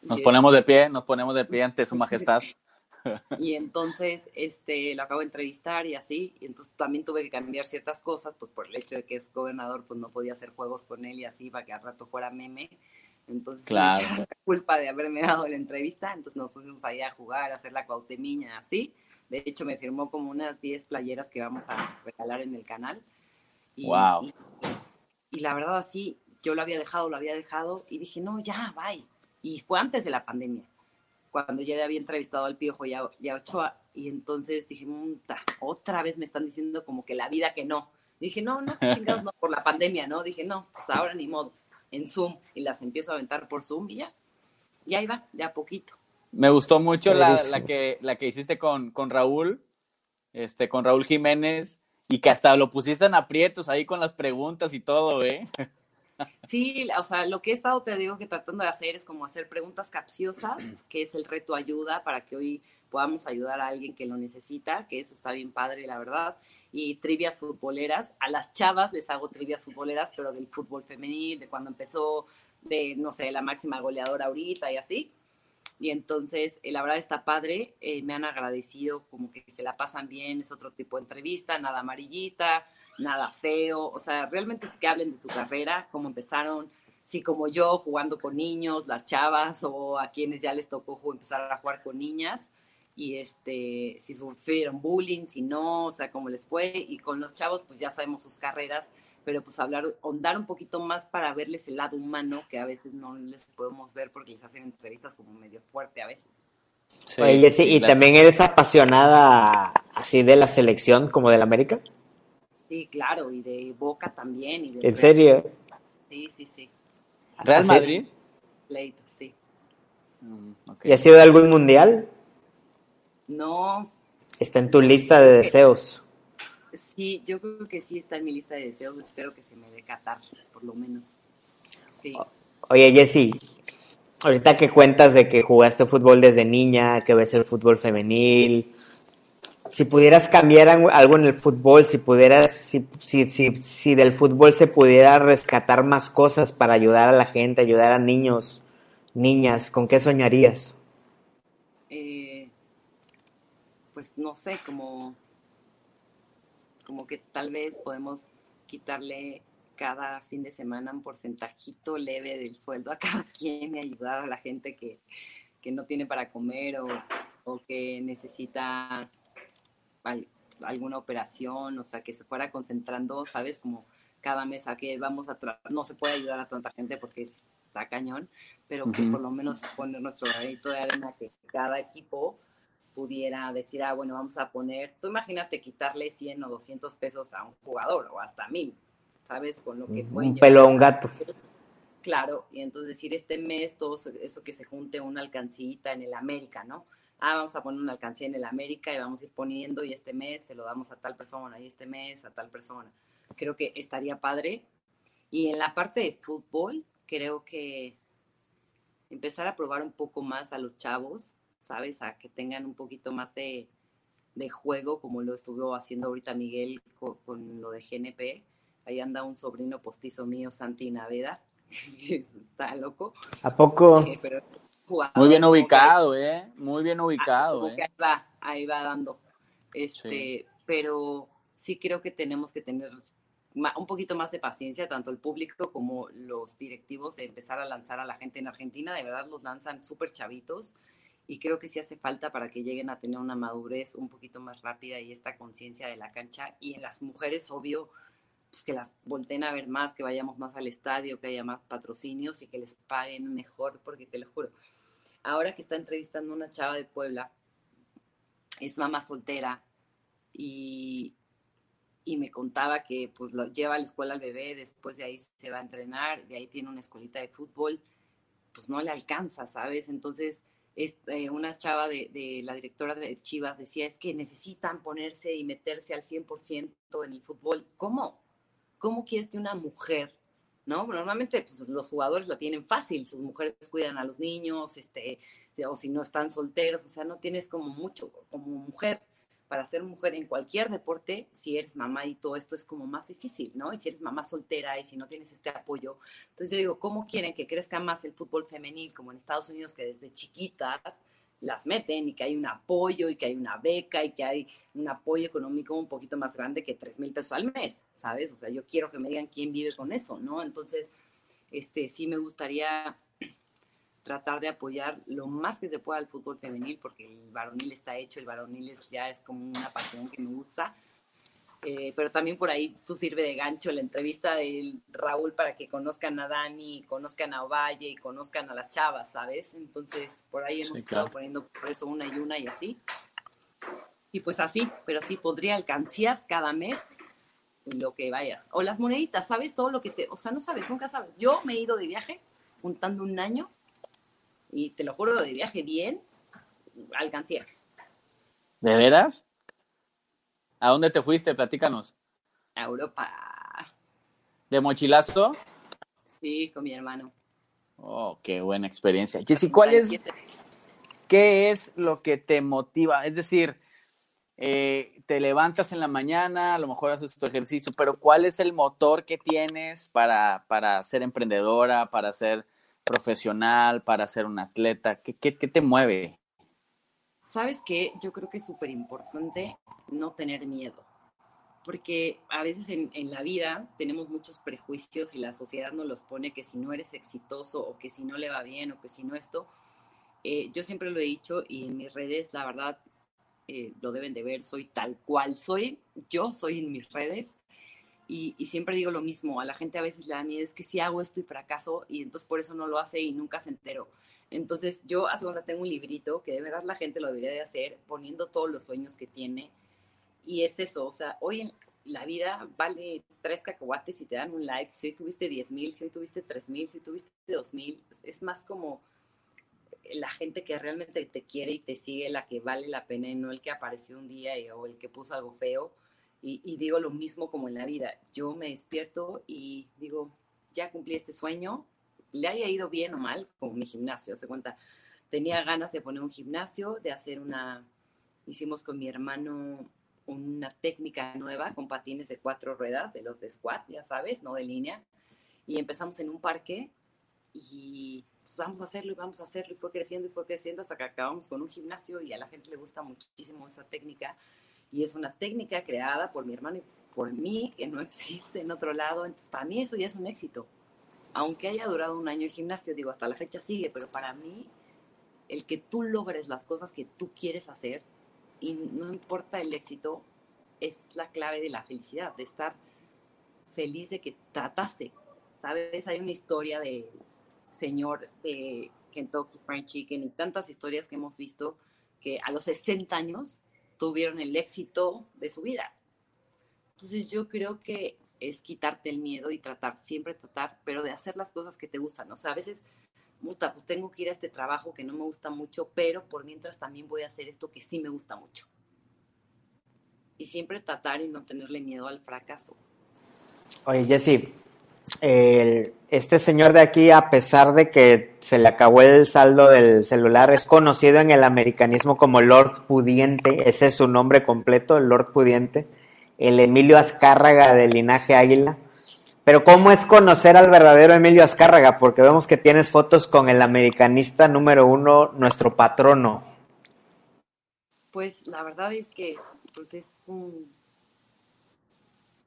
Nos ponemos de pie, nos ponemos de pie ante su *laughs* majestad. Y entonces este, lo acabo de entrevistar y así, y entonces también tuve que cambiar ciertas cosas, pues por el hecho de que es gobernador, pues no podía hacer juegos con él y así, para que al rato fuera meme. Entonces, claro. la *laughs* culpa de haberme dado la entrevista, entonces nos pusimos ahí a jugar, a hacer la cuautemiña, así. De hecho, me firmó como unas 10 playeras que vamos a regalar en el canal. Y, wow. Y, la verdad, así, yo lo había dejado, lo había dejado, y dije, no, ya, bye. Y fue antes de la pandemia cuando ya había entrevistado al Piojo y a, Ochoa, y entonces dije, otra vez me están diciendo como que la vida que no. dije, no, no, chingados, no, por la pandemia, ¿no? Dije, no, pues ahora ni modo, en Zoom, y las empiezo a aventar por Zoom y ya, y ahí va, de a poquito. Me gustó mucho la, la, que, la que hiciste con, con Raúl, este, con Raúl Jiménez, y que hasta lo pusiste en aprietos ahí con las preguntas y todo, ¿eh? *laughs* Sí, o sea, lo que he estado, te digo que tratando de hacer es como hacer preguntas capciosas, que es el reto ayuda para que hoy podamos ayudar a alguien que lo necesita, que eso está bien padre, la verdad. Y trivias futboleras. A las chavas les hago trivias futboleras, pero del fútbol femenil, de cuando empezó, de, no sé, la máxima goleadora ahorita y así. Y entonces, eh, la verdad está padre, eh, me han agradecido como que se la pasan bien, es otro tipo de entrevista, nada amarillista, nada feo, o sea, realmente es que hablen de su carrera, cómo empezaron, si como yo jugando con niños, las chavas o a quienes ya les tocó empezar a jugar con niñas y este si sufrieron bullying, si no, o sea, cómo les fue y con los chavos pues ya sabemos sus carreras, pero pues hablar ahondar un poquito más para verles el lado humano que a veces no les podemos ver porque les hacen entrevistas como medio fuerte a veces. Sí, sí, y también eres apasionada así de la selección como del América. Sí, claro, y de Boca también. Y ¿En serio? Sí, sí, sí. ¿Real Madrid? Leito, sí. Mm, ¿Y ha sido algún mundial? No. ¿Está en tu lista de deseos? Sí, yo creo que sí está en mi lista de deseos. Espero que se me dé Qatar, por lo menos. Sí. Oye, Jessy, ahorita que cuentas de que jugaste fútbol desde niña, que ves el fútbol femenil, si pudieras cambiar algo en el fútbol, si pudieras, si, si, si, del fútbol se pudiera rescatar más cosas para ayudar a la gente, ayudar a niños, niñas, ¿con qué soñarías? Eh, pues no sé, como, como que tal vez podemos quitarle cada fin de semana un porcentajito leve del sueldo a *laughs* cada quien y ayudar a la gente que, que no tiene para comer o, o que necesita alguna operación, o sea, que se fuera concentrando, ¿sabes? Como cada mes a que vamos a, no se puede ayudar a tanta gente porque está cañón, pero que por lo menos poner nuestro granito de arena, que cada equipo pudiera decir, ah, bueno, vamos a poner, tú imagínate quitarle 100 o 200 pesos a un jugador o hasta mil. ¿sabes? Con lo que Un pelo a un gato. Claro, y entonces decir este mes todo eso que se junte una alcancita en el América, ¿no? Ah, vamos a poner una alcancía en el América y vamos a ir poniendo y este mes se lo damos a tal persona y este mes a tal persona. Creo que estaría padre. Y en la parte de fútbol, creo que empezar a probar un poco más a los chavos, ¿sabes? A que tengan un poquito más de, de juego, como lo estuvo haciendo ahorita Miguel con, lo de GNP. Ahí anda un sobrino postizo mío, Santi Naveda, *laughs* está loco. ¿A poco? Muy bien ubicado, ¿eh? Muy bien ubicado, ¿eh? Ahí va, ahí va dando. Este, pero sí creo que tenemos que tener un poquito más de paciencia, tanto el público como los directivos, de empezar a lanzar a la gente en Argentina. De verdad los lanzan súper chavitos y creo que sí hace falta para que lleguen a tener una madurez un poquito más rápida y esta conciencia de la cancha. Y en las mujeres, obvio, pues, que las volteen a ver más, que vayamos más al estadio, que haya más patrocinios y que les paguen mejor, porque te lo juro. Ahora que está entrevistando una chava de Puebla, es mamá soltera y, y me contaba que pues lo lleva a la escuela al bebé, después de ahí se va a entrenar, de ahí tiene una escuelita de fútbol, pues no le alcanza, ¿sabes? Entonces, este, una chava de, de, la directora de Chivas decía, es que necesitan ponerse y meterse al 100% en el fútbol. ¿Cómo? ¿cómo quieres que una mujer, ¿no? Normalmente pues, los jugadores la tienen fácil, sus mujeres cuidan a los niños, este, o si no están solteros, o sea, no tienes como mucho como mujer. Para ser mujer en cualquier deporte, si eres mamá y todo esto es como más difícil, ¿no? Y si eres mamá soltera y si no tienes este apoyo. Entonces yo digo, ¿cómo quieren que crezca más el fútbol femenil como en Estados Unidos, que desde chiquitas las meten y que hay un apoyo y que hay una beca y que hay un apoyo económico un poquito más grande que 3 mil pesos al mes, ¿sabes? O sea, yo quiero que me digan quién vive con eso, ¿no? Entonces, este, sí me gustaría *clears throat* tratar de apoyar lo más que se pueda al fútbol femenil, porque el varonil está hecho, el varonil ya es como una pasión que me gusta, eh, pero también por ahí pues, sirve de gancho la entrevista de Raúl para que conozcan a Dani, conozcan a Ovalle y conozcan a las chavas, ¿sabes? Entonces, por ahí hemos estado poniendo por eso una y una y así. Y pues así, pero sí, podría alcancías cada mes lo que vayas. O las moneditas, ¿sabes? Todo lo que te... O sea, no sabes, nunca sabes. Yo me he ido de viaje juntando un año y te lo juro, de viaje bien, alcancía. ¿De veras? ¿A dónde te fuiste? Platícanos. A Europa. ¿De mochilazo? Sí, con mi hermano. Oh, qué buena experiencia. Jessy, ¿cuál es, qué es lo que te motiva? Es decir, eh, te levantas en la mañana, a lo mejor haces tu ejercicio, pero ¿cuál es el motor que tienes para, para ser emprendedora, para ser profesional, para ser un atleta? ¿Qué, qué, qué te mueve? ¿Sabes qué? Yo creo que es súper importante no tener miedo, porque a veces en, la vida tenemos muchos prejuicios y la sociedad nos los pone que si no eres exitoso o que si no le va bien o que si no esto, eh, yo siempre lo he dicho y en mis redes, la verdad, eh, lo deben de ver, soy tal cual soy, yo soy en mis redes. Y, y, siempre digo lo mismo, a la gente a veces le da miedo, es que si hago esto y fracaso y entonces por eso no lo hace y nunca se enteró. Entonces yo hace cuando tengo un librito que de verdad la gente lo debería de hacer poniendo todos los sueños que tiene. Y es eso, o sea, hoy en la vida vale tres cacahuates si te dan un like, si hoy tuviste 10 mil, si hoy tuviste 3 mil, si tuviste 2 mil, es más como la gente que realmente te quiere y te sigue la que vale la pena y no el que apareció un día o el que puso algo feo. Y, y digo lo mismo como en la vida, yo me despierto y digo, ya cumplí este sueño, le haya ido bien o mal, como mi gimnasio, se cuenta, tenía ganas de poner un gimnasio, de hacer una, hicimos con mi hermano una técnica nueva con patines de cuatro ruedas, de los de squat, ya sabes, no de línea, y empezamos en un parque y pues vamos a hacerlo y vamos a hacerlo. Y fue creciendo y fue creciendo hasta que acabamos con un gimnasio y a la gente le gusta muchísimo esa técnica. Y es una técnica creada por mi hermano y por mí que no existe en otro lado, entonces para mí eso ya es un éxito aunque haya durado un año el gimnasio, digo, hasta la fecha sigue, pero para mí, el que tú logres las cosas que tú quieres hacer, y no importa el éxito, es la clave de la felicidad, de estar feliz de que trataste. ¿Sabes? Hay una historia de señor de Kentucky Fried Chicken y tantas historias que hemos visto que a los 60 años tuvieron el éxito de su vida. Entonces yo creo que es quitarte el miedo y tratar, siempre tratar, pero de hacer las cosas que te gustan. O sea, a veces, puta, pues tengo que ir a este trabajo que no me gusta mucho, pero por mientras también voy a hacer esto que sí me gusta mucho. Y siempre tratar y no tenerle miedo al fracaso. Oye, Jessy, este señor de aquí, a pesar de que se le acabó el saldo del celular, es conocido en el americanismo como Lord Pudiente, ese es su nombre completo, Lord Pudiente, el Emilio Azcárraga del linaje Águila. Pero ¿cómo es conocer al verdadero Emilio Azcárraga? Porque vemos que tienes fotos con el americanista número uno, nuestro patrono. Pues la verdad es que pues es un,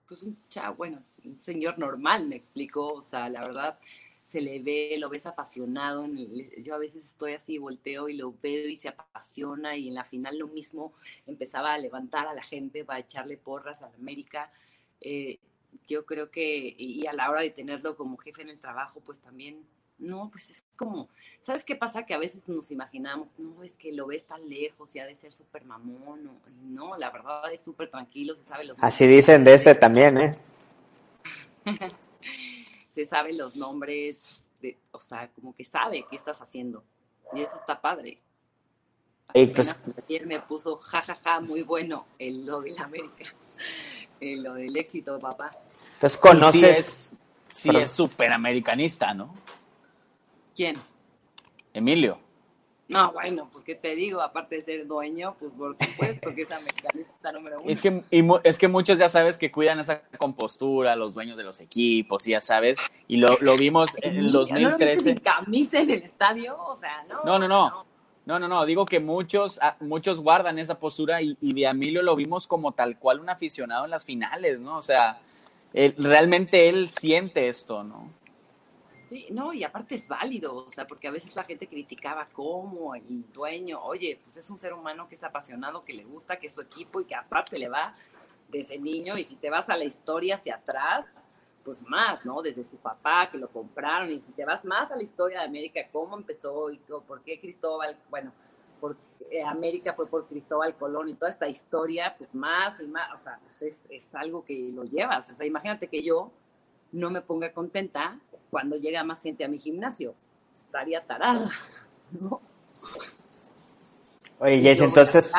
pues un chavo, bueno, un señor normal, me explicó, o sea, la verdad se le ve, lo ves apasionado, yo a veces estoy así, volteo y lo veo y se apasiona y en la final lo mismo, empezaba a levantar a la gente para echarle porras a la América. Eh, yo creo que, y a la hora de tenerlo como jefe en el trabajo, pues también no, pues es como, ¿sabes qué pasa? Que a veces nos imaginamos, no, es que lo ves tan lejos y ha de ser súper mamón, no, no, la verdad es súper tranquilo, se sabe los Así dicen de este también, ¿eh? *laughs* se sabe los nombres, de, o sea, como que sabe qué estás haciendo. Y eso está padre. Pues ayer me puso jajaja, muy bueno, el, lo de la América, *laughs* el, lo del éxito, papá. Entonces conoces. Sí es súper americanista, ¿no? ¿Quién? Emilio. No, bueno, pues qué te digo, aparte de ser dueño, pues por supuesto que es americanista número uno. Es que, es que muchos ya sabes que cuidan esa compostura, los dueños de los equipos, ya sabes, y lo, lo vimos en el 2013. ¿No camisa en el estadio? O sea, no. No, no, no. No, no, no, digo que muchos, ah, muchos guardan esa postura y, y de Emilio lo vimos como tal cual un aficionado en las finales, ¿no? O sea, realmente él siente esto, ¿no? Sí, no, y aparte es válido, o sea, porque a veces la gente criticaba cómo el dueño, oye, pues es un ser humano que es apasionado, que le gusta, que es su equipo y que aparte le va desde niño y si te vas a la historia hacia atrás, pues más, ¿no? Desde su papá que lo compraron y si te vas más a la historia de América, cómo empezó y por qué Cristóbal, bueno, eh, América fue por Cristóbal Colón y toda esta historia, pues más y más, o sea, pues es, es algo que lo llevas, o sea, imagínate que yo no me ponga contenta cuando llega más gente a mi gimnasio. Estaría tarada, *laughs* ¿no? Oye, Jess, entonces...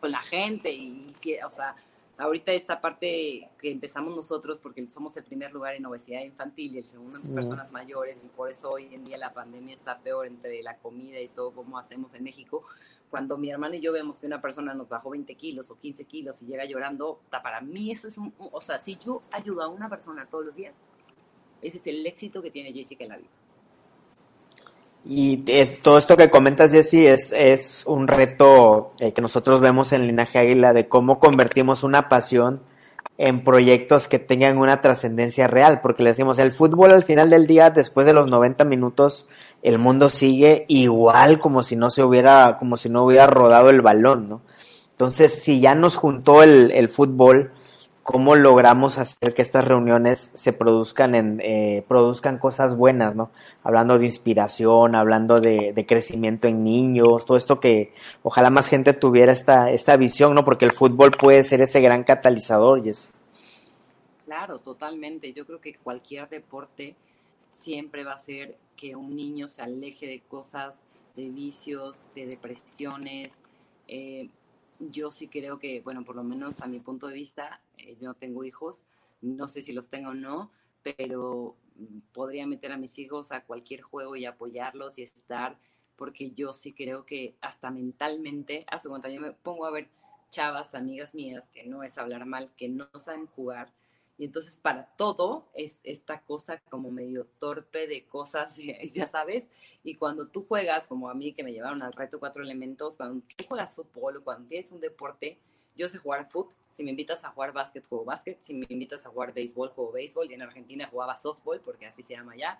Con la gente y, o sea, ahorita esta parte que empezamos nosotros, porque somos el primer lugar en obesidad infantil y el segundo en personas mayores, y por eso hoy en día la pandemia está peor entre la comida y todo como hacemos en México. Cuando mi hermana y yo vemos que una persona nos bajó 20 kilos o 15 kilos y llega llorando, para mí eso es un, o sea, si yo ayudo a una persona todos los días, ese es el éxito que tiene Jessica en la vida. Y todo esto que comentas, Jessy, es, es un reto eh, que nosotros vemos en Linaje Águila de cómo convertimos una pasión en proyectos que tengan una trascendencia real, porque le decimos, el fútbol al final del día, después de los 90 minutos, el mundo sigue igual como si no se hubiera, como si no hubiera rodado el balón, ¿no? Entonces, si ya nos juntó el, el fútbol, cómo logramos hacer que estas reuniones se produzcan en eh, produzcan cosas buenas, ¿no? Hablando de inspiración, hablando de, crecimiento en niños, todo esto que ojalá más gente tuviera esta, esta visión, ¿no? Porque el fútbol puede ser ese gran catalizador, Jess. Claro, totalmente. Yo creo que cualquier deporte siempre va a ser que un niño se aleje de cosas, de vicios, de depresiones. Eh, yo sí creo que, bueno, por lo menos a mi punto de vista, yo no tengo hijos, no sé si los tengo o no, pero podría meter a mis hijos a cualquier juego y apoyarlos y estar, porque yo sí creo que hasta mentalmente, hasta cuando yo me pongo a ver chavas, amigas mías, que no es hablar mal, que no saben jugar, y entonces para todo es esta cosa como medio torpe de cosas, *laughs* ya sabes. Y cuando tú juegas, como a mí que me llevaron al reto cuatro elementos, cuando tú juegas fútbol o cuando tienes un deporte, yo sé jugar fútbol. Si me invitas a jugar básquet, juego básquet. Si me invitas a jugar béisbol, juego béisbol. Y en Argentina jugaba softball, porque así se llama ya.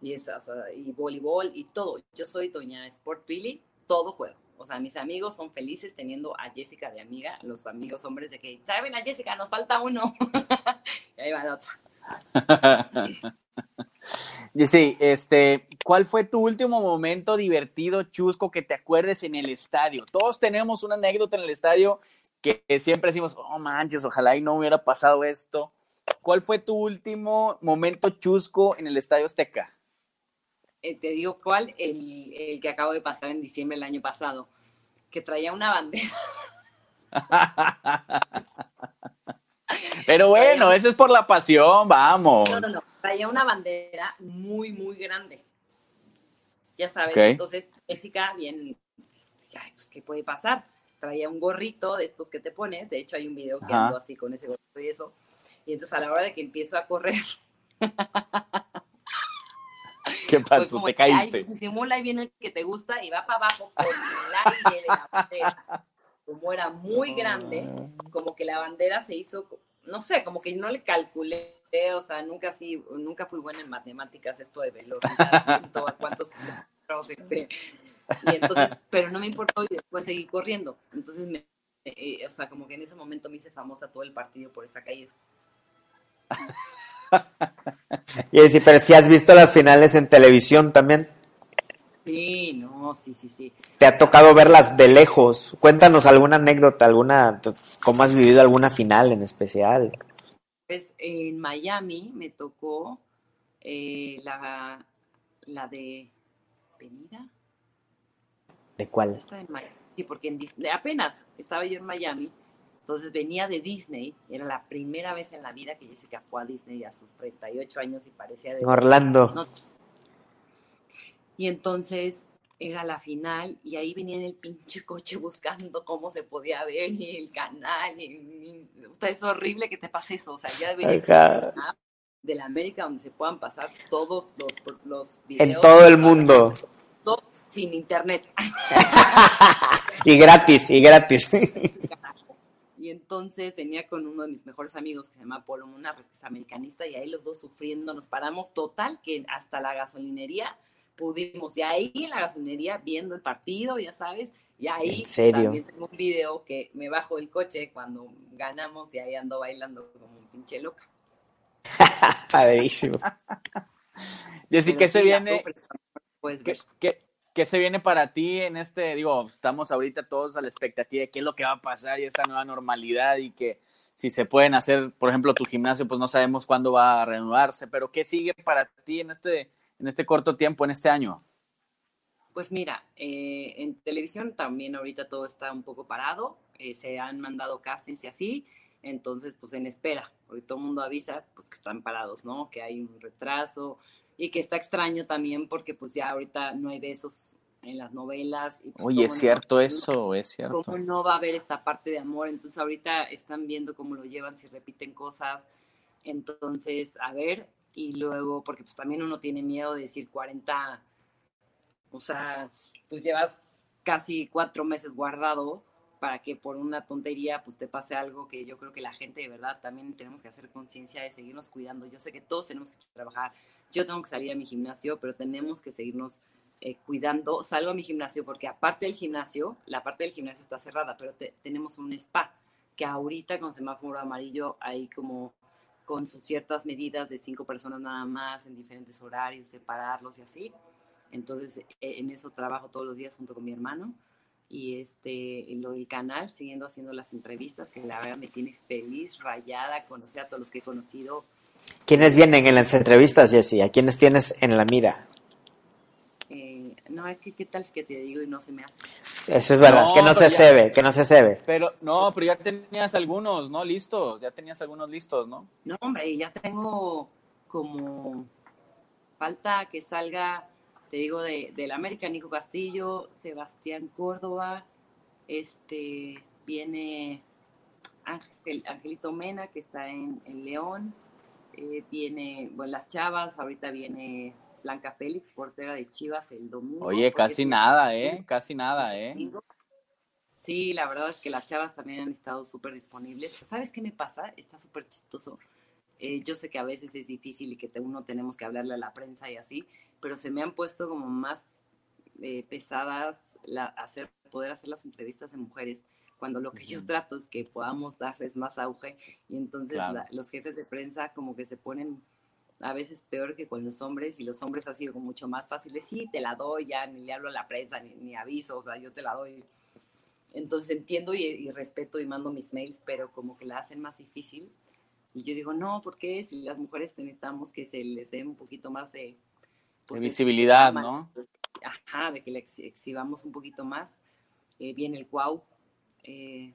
Y, es, y voleibol y todo. Yo soy doña Sport Pili, todo juego. O sea, mis amigos son felices teniendo a Jessica de amiga, los amigos hombres de que, traen a Jessica, nos falta uno. *laughs* y ahí va el otro. *laughs* Sí, este, ¿cuál fue tu último momento divertido, chusco, que te acuerdes en el estadio? Todos tenemos una anécdota en el estadio que siempre decimos, oh manches, ojalá y no hubiera pasado esto. ¿cuál fue tu último momento chusco en el Estadio Azteca? Eh, te digo cuál, el, el que acabo de pasar en diciembre del año pasado, que traía una bandera. *laughs* Pero bueno, eso es por la pasión, vamos. No, no, no. Traía una bandera muy, muy grande. Ya sabes, entonces Jessica, bien, ay, pues, ¿qué puede pasar? Traía un gorrito de estos que te pones. De hecho, hay un video que Ajá. ando así con ese gorrito y eso. Y entonces, a la hora de que empiezo a correr, *laughs* ¿Qué pues pasó? como ¿Te que, ay, caíste? disimula ahí viene el que te gusta y va para abajo con el aire de la bandera. Como era muy grande, como que la bandera se hizo, no sé, como que no le calculé, o sea, nunca sí, nunca fui buena en matemáticas, esto de velocidad, *laughs* cuántos este, y entonces, *laughs* pero no me importó y después seguí corriendo. Entonces, me, eh, o sea, como que en ese momento me hice famosa todo el partido por esa caída. *laughs* Y sí, pero si has visto las finales en televisión también, Sí, no, sí, sí, sí. te ha tocado verlas de lejos. Cuéntanos alguna anécdota, alguna, cómo has vivido alguna final en especial. Pues en Miami me tocó eh, la, la de Venida. ¿De cuál? Está en Miami. Sí, porque en Disney, apenas estaba yo en Miami, entonces venía de Disney, era la primera vez en la vida que Jessica fue a Disney a sus 38 años y parecía de... Orlando. No. Y entonces era la final y ahí venía en el pinche coche buscando cómo se podía ver y el canal. Y, y- o sea, es horrible que te pase eso, o sea, ya debería de la América donde se puedan pasar todos los, los videos. En todo el mundo. Todo sin internet. *laughs* Y gratis, y gratis. Y entonces venía con uno de mis mejores amigos que se llama Polo Munarres, que es americanista, y ahí los dos sufriendo nos paramos. Total, que hasta la gasolinería pudimos. Y ahí en la gasolinería viendo el partido, ya sabes. Y ahí también tengo un video que me bajo del coche cuando ganamos y ahí ando bailando como un pinche loca. *laughs* Padrísimo. Y así que se viene, ¿Qué, ver. qué- qué se viene para ti en este, digo, estamos ahorita todos a la expectativa de qué es lo que va a pasar y esta nueva normalidad y que si se pueden hacer, por ejemplo, tu gimnasio, pues no sabemos cuándo va a reanudarse, pero ¿qué sigue para ti en este, en este corto tiempo, en este año? Pues mira, eh, en televisión también ahorita todo está un poco parado, eh, se han mandado castings y así, entonces pues en espera, porque todo el mundo avisa pues que están parados, ¿no? Que hay un retraso y que está extraño también porque pues ya ahorita no hay besos en las novelas. Y, pues, Oye, ¿cómo es no? cierto eso, es cierto. ¿Cómo no va a haber esta parte de amor? Entonces ahorita están viendo cómo lo llevan, si repiten cosas. Entonces, a ver, y luego, porque pues también uno tiene miedo de decir 40, o sea, pues llevas casi cuatro meses guardado para que por una tontería pues te pase algo que yo creo que la gente de verdad también tenemos que hacer conciencia de seguirnos cuidando. Yo sé que todos tenemos que trabajar, yo tengo que salir a mi gimnasio, pero tenemos que seguirnos eh, cuidando. Salgo a mi gimnasio porque aparte del gimnasio, la parte del gimnasio está cerrada, pero te- tenemos un spa que ahorita con semáforo amarillo hay como con sus ciertas medidas de cinco personas nada más en diferentes horarios, separarlos y así. Entonces, eh, en eso trabajo todos los días junto con mi hermano. Y este, en lo del canal, siguiendo haciendo las entrevistas, que la verdad me tiene feliz, rayada, conocer a todos los que he conocido. ¿Quiénes vienen en las entrevistas, Jessy? ¿A quiénes tienes en la mira? Eh, no, es que qué tal es que te digo y no se me hace. Eso es verdad, No, que no se ya- cebe, que no se cebe. Pero, no, pero ya tenías algunos, ¿no? Listos, ya tenías algunos listos, ¿no? No, hombre, ya tengo como falta que salga, te digo, de, del América Nico Castillo, Sebastián Córdoba, este viene Ángel, Angelito Mena, que está en, en León, eh, viene, bueno, las Chavas, ahorita viene Blanca Félix, portera de Chivas el domingo. Oye, porque casi nada, ¿eh? Casi nada, ¿eh? domingo. Sí, la verdad es que las chavas también han estado súper disponibles. ¿Sabes qué me pasa? Está súper chistoso. Eh, yo sé que a veces es difícil y que te- uno tenemos que hablarle a la prensa y así, pero se me han puesto como más eh, pesadas la, hacer, poder hacer las entrevistas de mujeres cuando lo que yo trato es que podamos darles más auge y entonces Claro. la- los jefes de prensa como que se ponen a veces peor que con los hombres y los hombres ha sido como mucho más fáciles, sí, te la doy, ya ni le hablo a la prensa, ni, ni aviso, o sea, yo te la doy. Entonces entiendo y, y respeto y mando mis mails, pero como que la hacen más difícil Y yo digo, no, ¿por qué? Si las mujeres necesitamos que se les dé un poquito más de... pues, visibilidad, ¿no? Ajá, de que le exhibamos un poquito más. Eh, viene el cuau. Eh,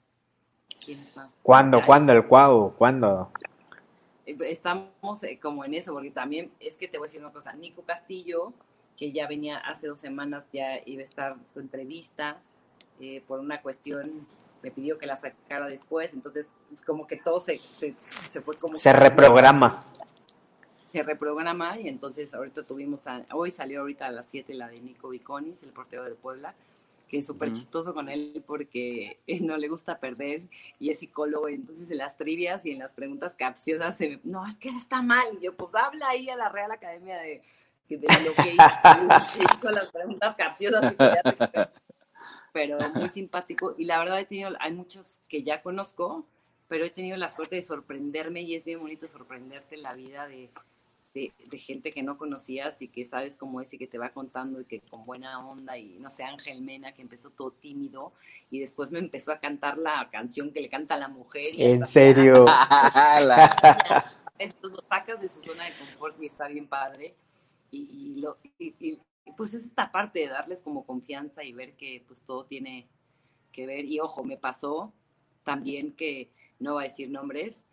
¿Quién ¿Cuándo, cuándo el cuau? ¿Cuándo? Eh, estamos eh, como en eso, porque también es que te voy a decir una cosa, Nico Castillo, que ya venía hace dos semanas, ya iba a estar su entrevista eh, por una cuestión, me pidió que la sacara después, entonces es como que todo se, se, fue como... Se reprograma. Se reprograma y entonces ahorita tuvimos, hoy salió ahorita a las 7 la de Nico Viconis, el portero de Puebla, que es súper chistoso con él porque *laughs* no le gusta perder y es psicólogo. entonces en las trivias y en las preguntas capciosas, se no, es que está mal. Y yo, pues habla ahí a la Real Academia de, de lo que *laughs* hizo, las preguntas capciosas. pero muy simpático. Y la verdad he tenido, hay muchos que ya conozco, pero he tenido la suerte de sorprenderme y es bien bonito sorprenderte en la vida de de, gente que no conocías y que sabes cómo es y que te va contando y que con buena onda y no sé, Ángel Mena que empezó todo tímido y después me empezó a cantar la canción que le canta a la mujer. ¿En serio? *laughs* Entonces lo sacas de su zona de confort y está bien padre. Y, lo, y, pues es esta parte de darles como confianza y ver que pues todo tiene que ver. Y ojo, me pasó también que, no va a decir nombres,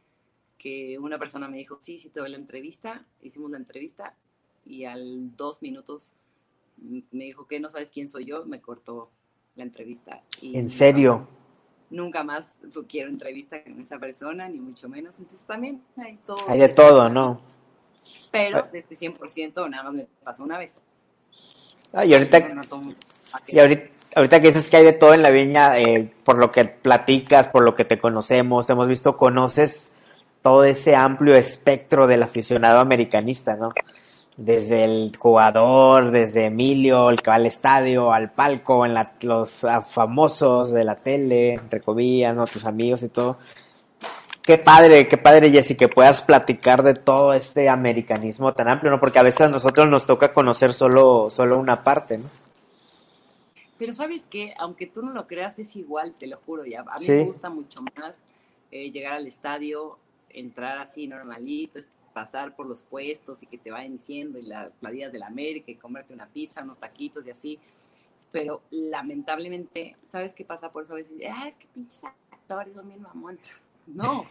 que una persona me dijo, sí, sí, te doy la entrevista, hicimos la entrevista y al dos minutos me dijo que no sabes quién soy yo, me cortó la entrevista. ¿En serio? Nunca más quiero entrevista con esa persona, ni mucho menos. Entonces también hay todo. Hay de todo, ¿no? Pero de este 100% nada más me pasó una vez. Ah, y ahorita, y ahorita, ahorita que dices que hay de todo en la viña, eh, por lo que platicas, por lo que te conocemos, te hemos visto, conoces todo ese amplio espectro del aficionado americanista, ¿no? Desde el jugador, desde Emilio, el que va al estadio, al palco, en los famosos de la tele, entre comillas, ¿no? Tus amigos y todo. Qué padre, qué padre, Jessy, que puedas platicar de todo este americanismo tan amplio, ¿no? Porque a veces a nosotros nos toca conocer solo, solo una parte, ¿no? Pero sabes que, aunque tú no lo creas, es igual, te lo juro, ya. A mí me gusta mucho más eh, llegar al estadio, entrar así normalito, pasar por los puestos y que te vayan diciendo y la playas de la América y comerte una pizza, unos taquitos y así. Pero lamentablemente, ¿sabes qué pasa? Por eso a veces, ah, es que pinches actores son bien mamones. *laughs* No,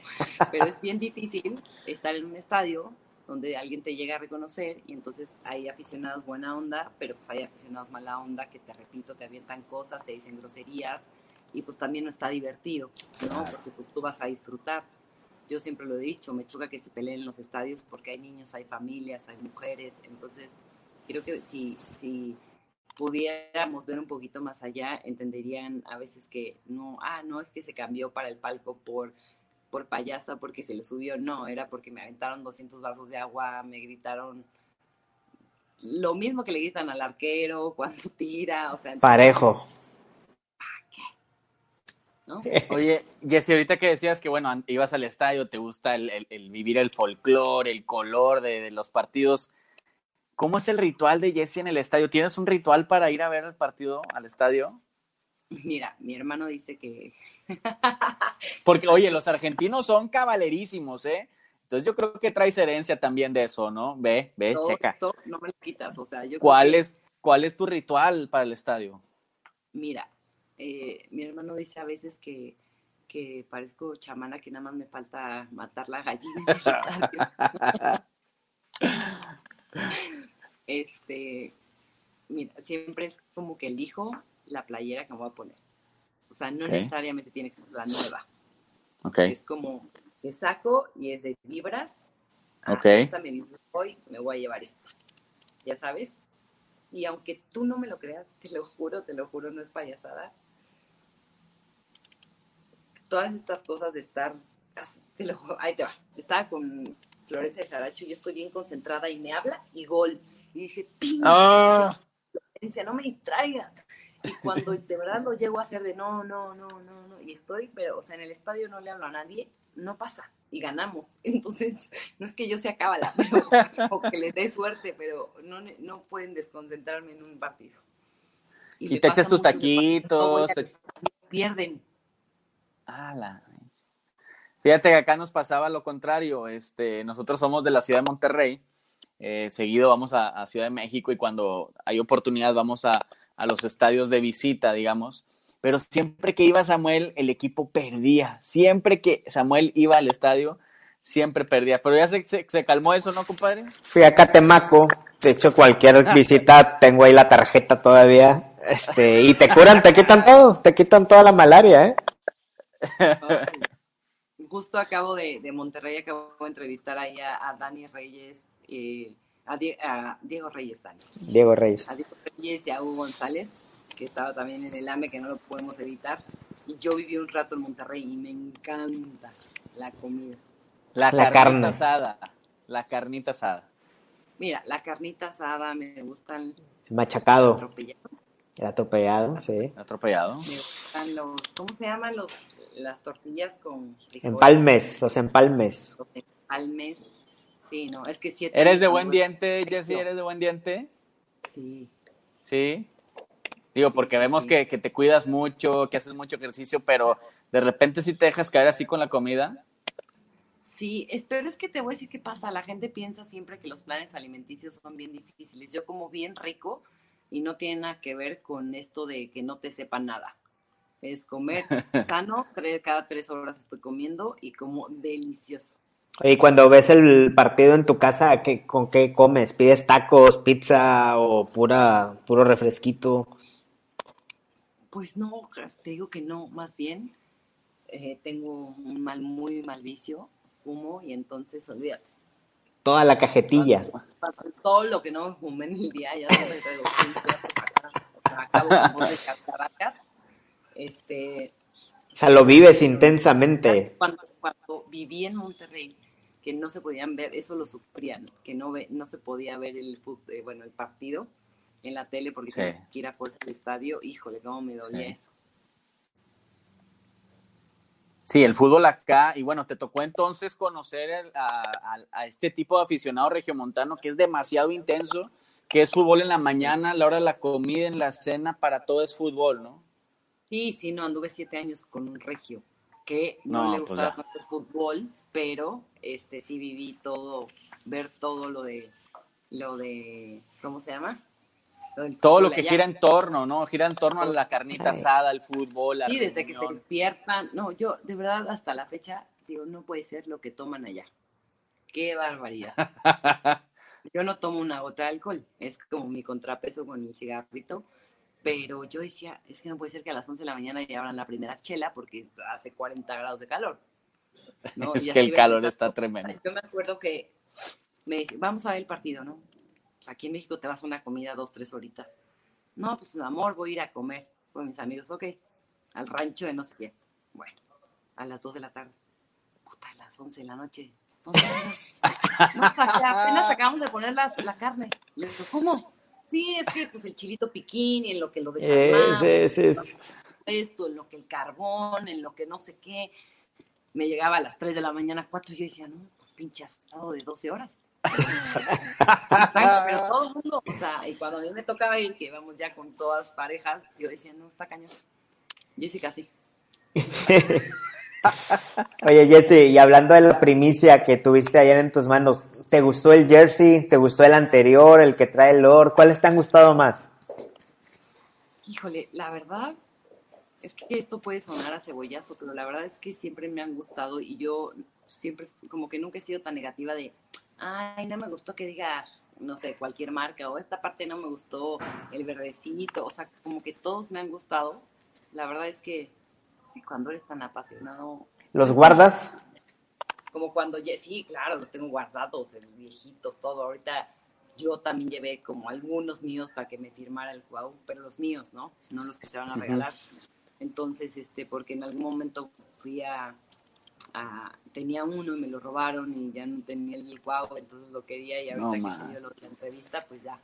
pero es bien difícil estar en un estadio donde alguien te llega a reconocer y entonces hay aficionados buena onda, pero pues hay aficionados mala onda que te repito, te avientan cosas, te dicen groserías y pues también no está divertido, ¿no? Porque pues, tú vas a disfrutar yo siempre lo he dicho, me choca que se peleen en los estadios porque hay niños, hay familias, hay mujeres, entonces creo que si, si pudiéramos ver un poquito más allá, entenderían a veces que no, ah, no es que se cambió para el palco por, por payasa porque se le subió, no, era porque me aventaron 200 vasos de agua, me gritaron lo mismo que le gritan al arquero cuando tira, o sea... Parejo. *laughs* Oye, Jessy, ahorita que decías que, bueno, ibas al estadio, te gusta el, vivir el folclore, el color de, los partidos. ¿Cómo es el ritual de Jessy en el estadio? ¿Tienes un ritual para ir a ver el partido al estadio? Mira, mi hermano dice que... *laughs* Porque, oye, los argentinos son caballerísimos, ¿eh? Entonces yo creo que traes herencia también de eso, ¿no? Ve, ve, checa. Esto no me lo quitas, o sea, yo ¿Cuál, es, ¿Cuál es tu ritual para el estadio? Mira, eh, mi hermano dice a veces que, que parezco chamana, que nada más me falta matar la gallina *laughs* este, mira, siempre es como que elijo la playera que me voy a poner. O sea, no necesariamente tiene que ser la nueva. Okay. Es como que saco y es de vibras. Ah, ok. me hoy, me voy a llevar esta. Ya sabes. Y aunque tú no me lo creas, te lo juro, te lo juro, no es payasada todas estas cosas de estar, te lo, ahí te va, estaba con Florencia de Saracho y yo estoy bien concentrada y me habla y gol. Y dije, ¡Ah! Florencia, no me distraigas. Y cuando de verdad lo llego a hacer de no, no, no, no, no, y estoy, pero, o sea, en el estadio no le hablo a nadie, no pasa y ganamos. *laughs* Entonces, no es que yo sea cábala, pero, o que les dé suerte, pero no, no pueden desconcentrarme en un partido. Y, te echas tus taquitos. Pierden. Ah, Fíjate que acá nos pasaba lo contrario. Este, nosotros somos de la ciudad de Monterrey. Eh, seguido vamos a, a, Ciudad de México y cuando hay oportunidad vamos a, a, los estadios de visita, digamos. Pero siempre que iba Samuel, el equipo perdía. Siempre que Samuel iba al estadio, siempre perdía. Pero ya se, se, se calmó eso, ¿no, compadre? Fui a Catemaco. De hecho, cualquier *laughs* visita tengo ahí la tarjeta todavía. Este, y te curan, te quitan todo, te quitan toda la malaria, ¿eh? *laughs* Justo acabo de, de, Monterrey, acabo de entrevistar ahí a, a Dani Reyes, eh, a, Die, a, Diego Reyes. Diego Reyes. A Diego Reyes y a Hugo González, que estaba también en el AME, que no lo podemos evitar. Y yo viví un rato en Monterrey y me encanta la comida. La, la carnita carne. asada. La carnita asada. Mira, la carnita asada me gustan. Machacado. Atropellado. El atropellado, sí. El atropellado. Los. ¿Cómo se llaman los, las tortillas con. Empalmes, los empalmes. Los empalmes. Sí, no, es que siete. ¿Eres de buen diente, Jessy? ¿Eres de buen diente? Sí. Sí. Digo, porque sí, sí, vemos sí. Que, que, te cuidas mucho, que haces mucho ejercicio, pero de repente sí te dejas caer así con la comida. Sí, pero es que te voy a decir qué pasa. La gente piensa siempre que los planes alimenticios son bien difíciles. Yo como bien rico y no tiene nada que ver con esto de que no te sepa nada. Es comer *laughs* sano, cada tres horas estoy comiendo y como delicioso. Y cuando ves el partido en tu casa, ¿qué, ¿con qué comes? ¿Pides tacos, pizza o pura, puro refresquito? Pues no, te digo que no, más bien eh, tengo un mal, muy mal vicio, fumo y entonces olvídate. Toda la cajetilla. Todo lo que no me fumé en el día, ya sabes, acabo con de cataracas. Este, o sea, lo vives intensamente. Cuando, cuando viví en Monterrey, que no se podían ver, eso lo sufrían, que no ve, no se podía ver el eh, bueno el partido en la tele porque sí. tenías que ir a fuerza al estadio, híjole, cómo me dolía sí. eso. Sí, el fútbol acá, y bueno, te tocó entonces conocer el, a, a, a, este tipo de aficionado regiomontano que es demasiado intenso, que es fútbol en la mañana, a la hora de la comida, en la cena, para todo es fútbol, ¿no? Sí, sí, no, anduve siete años con un regio que no, no le gustaba pues tanto el fútbol, pero este sí viví todo, ver todo lo de, lo de, ¿cómo se llama? Todo lo que allá. gira en torno, ¿no? Gira en torno a la carnita asada, al fútbol. Sí, desde que se despiertan. No, yo de verdad hasta la fecha digo, no puede ser lo que toman allá. Qué barbaridad. *laughs* yo no tomo una gota de alcohol, es como mi contrapeso con el cigarrito. Pero yo decía, es que no puede ser que a las 11 de la mañana ya abran la primera chela porque hace 40 grados de calor. ¿no? *laughs* es que el calor está tremendo. Yo me acuerdo que me dice, vamos a ver el partido, ¿no? Aquí en México te vas a una comida dos, tres horitas. No, pues mi amor, voy a ir a comer con mis amigos, ok. Al rancho de no sé qué. Bueno, a las 2 de la tarde. Puta, a las 11 de la noche. no, o sea, apenas acabamos de poner la, la carne. Le digo, ¿cómo? Sí, es que pues el chilito piquín y en lo que lo desarmamos. Es, es, es. Esto, en lo que el carbón, en lo que no sé qué me llegaba a las 3 de la mañana, 4, y yo decía, no, pues pinche asado de 12 horas. Pero todo el mundo, o sea, y cuando a mí me tocaba ir, que íbamos ya con todas parejas, yo decía, no, está cañón. Jessica sí. Oye, Jessy, y hablando de la primicia que tuviste ayer en tus manos, ¿te gustó el jersey? ¿Te gustó el anterior, el que trae el Lord? ¿Cuáles te han gustado más? Híjole, la verdad, es que esto puede sonar a cebollazo, pero la verdad es que siempre me han gustado y yo siempre, como que nunca he sido tan negativa de, ay, no me gustó que diga, no sé, cualquier marca, o esta parte no me gustó, el verdecito, o sea, como que todos me han gustado. La verdad es que, sí, cuando eres tan apasionado. ¿Los guardas? Como cuando, sí, claro, los tengo guardados, viejitos, todo. Ahorita yo también llevé como algunos míos para que me firmara el Cuau, pero los míos, ¿no? No los que se van a regalar. Uh -huh. Entonces, este, porque en algún momento fui a, tenía uno y me lo robaron y ya no tenía el guau, entonces lo quería y ahorita no, que se dio la entrevista, pues ya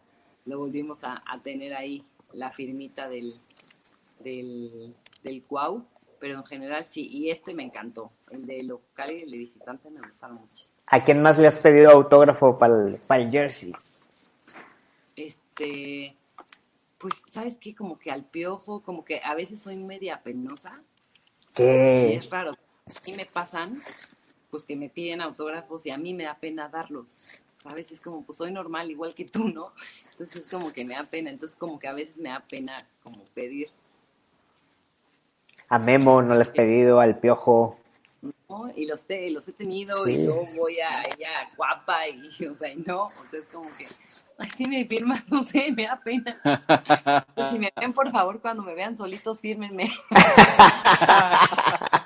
lo volvimos a, a, tener ahí la firmita del, del, del guau, pero en general sí, y este me encantó, el de local y el de visitante me gustaron muchísimo. ¿A quién más le has pedido autógrafo para el, para el jersey? Este, pues, ¿sabes qué? Como que al piojo, como que a veces soy media penosa. ¿Qué? Es raro. Y me pasan pues que me piden autógrafos y a mí me da pena darlos. ¿Sabes? Es como, pues soy normal, igual que tú, ¿no? Entonces es como que me da pena. Entonces como que a veces me da pena como pedir. A Memo no le has pedido, al Piojo. ¿no? Y los, te, los he tenido y luego voy a ella guapa y, *laughs* o sea, y no, o sea, es como que, ay, si me firman, *laughs* no sé, me da pena. Pues si me ven, por favor, cuando me vean solitos, fírmenme. *laughs*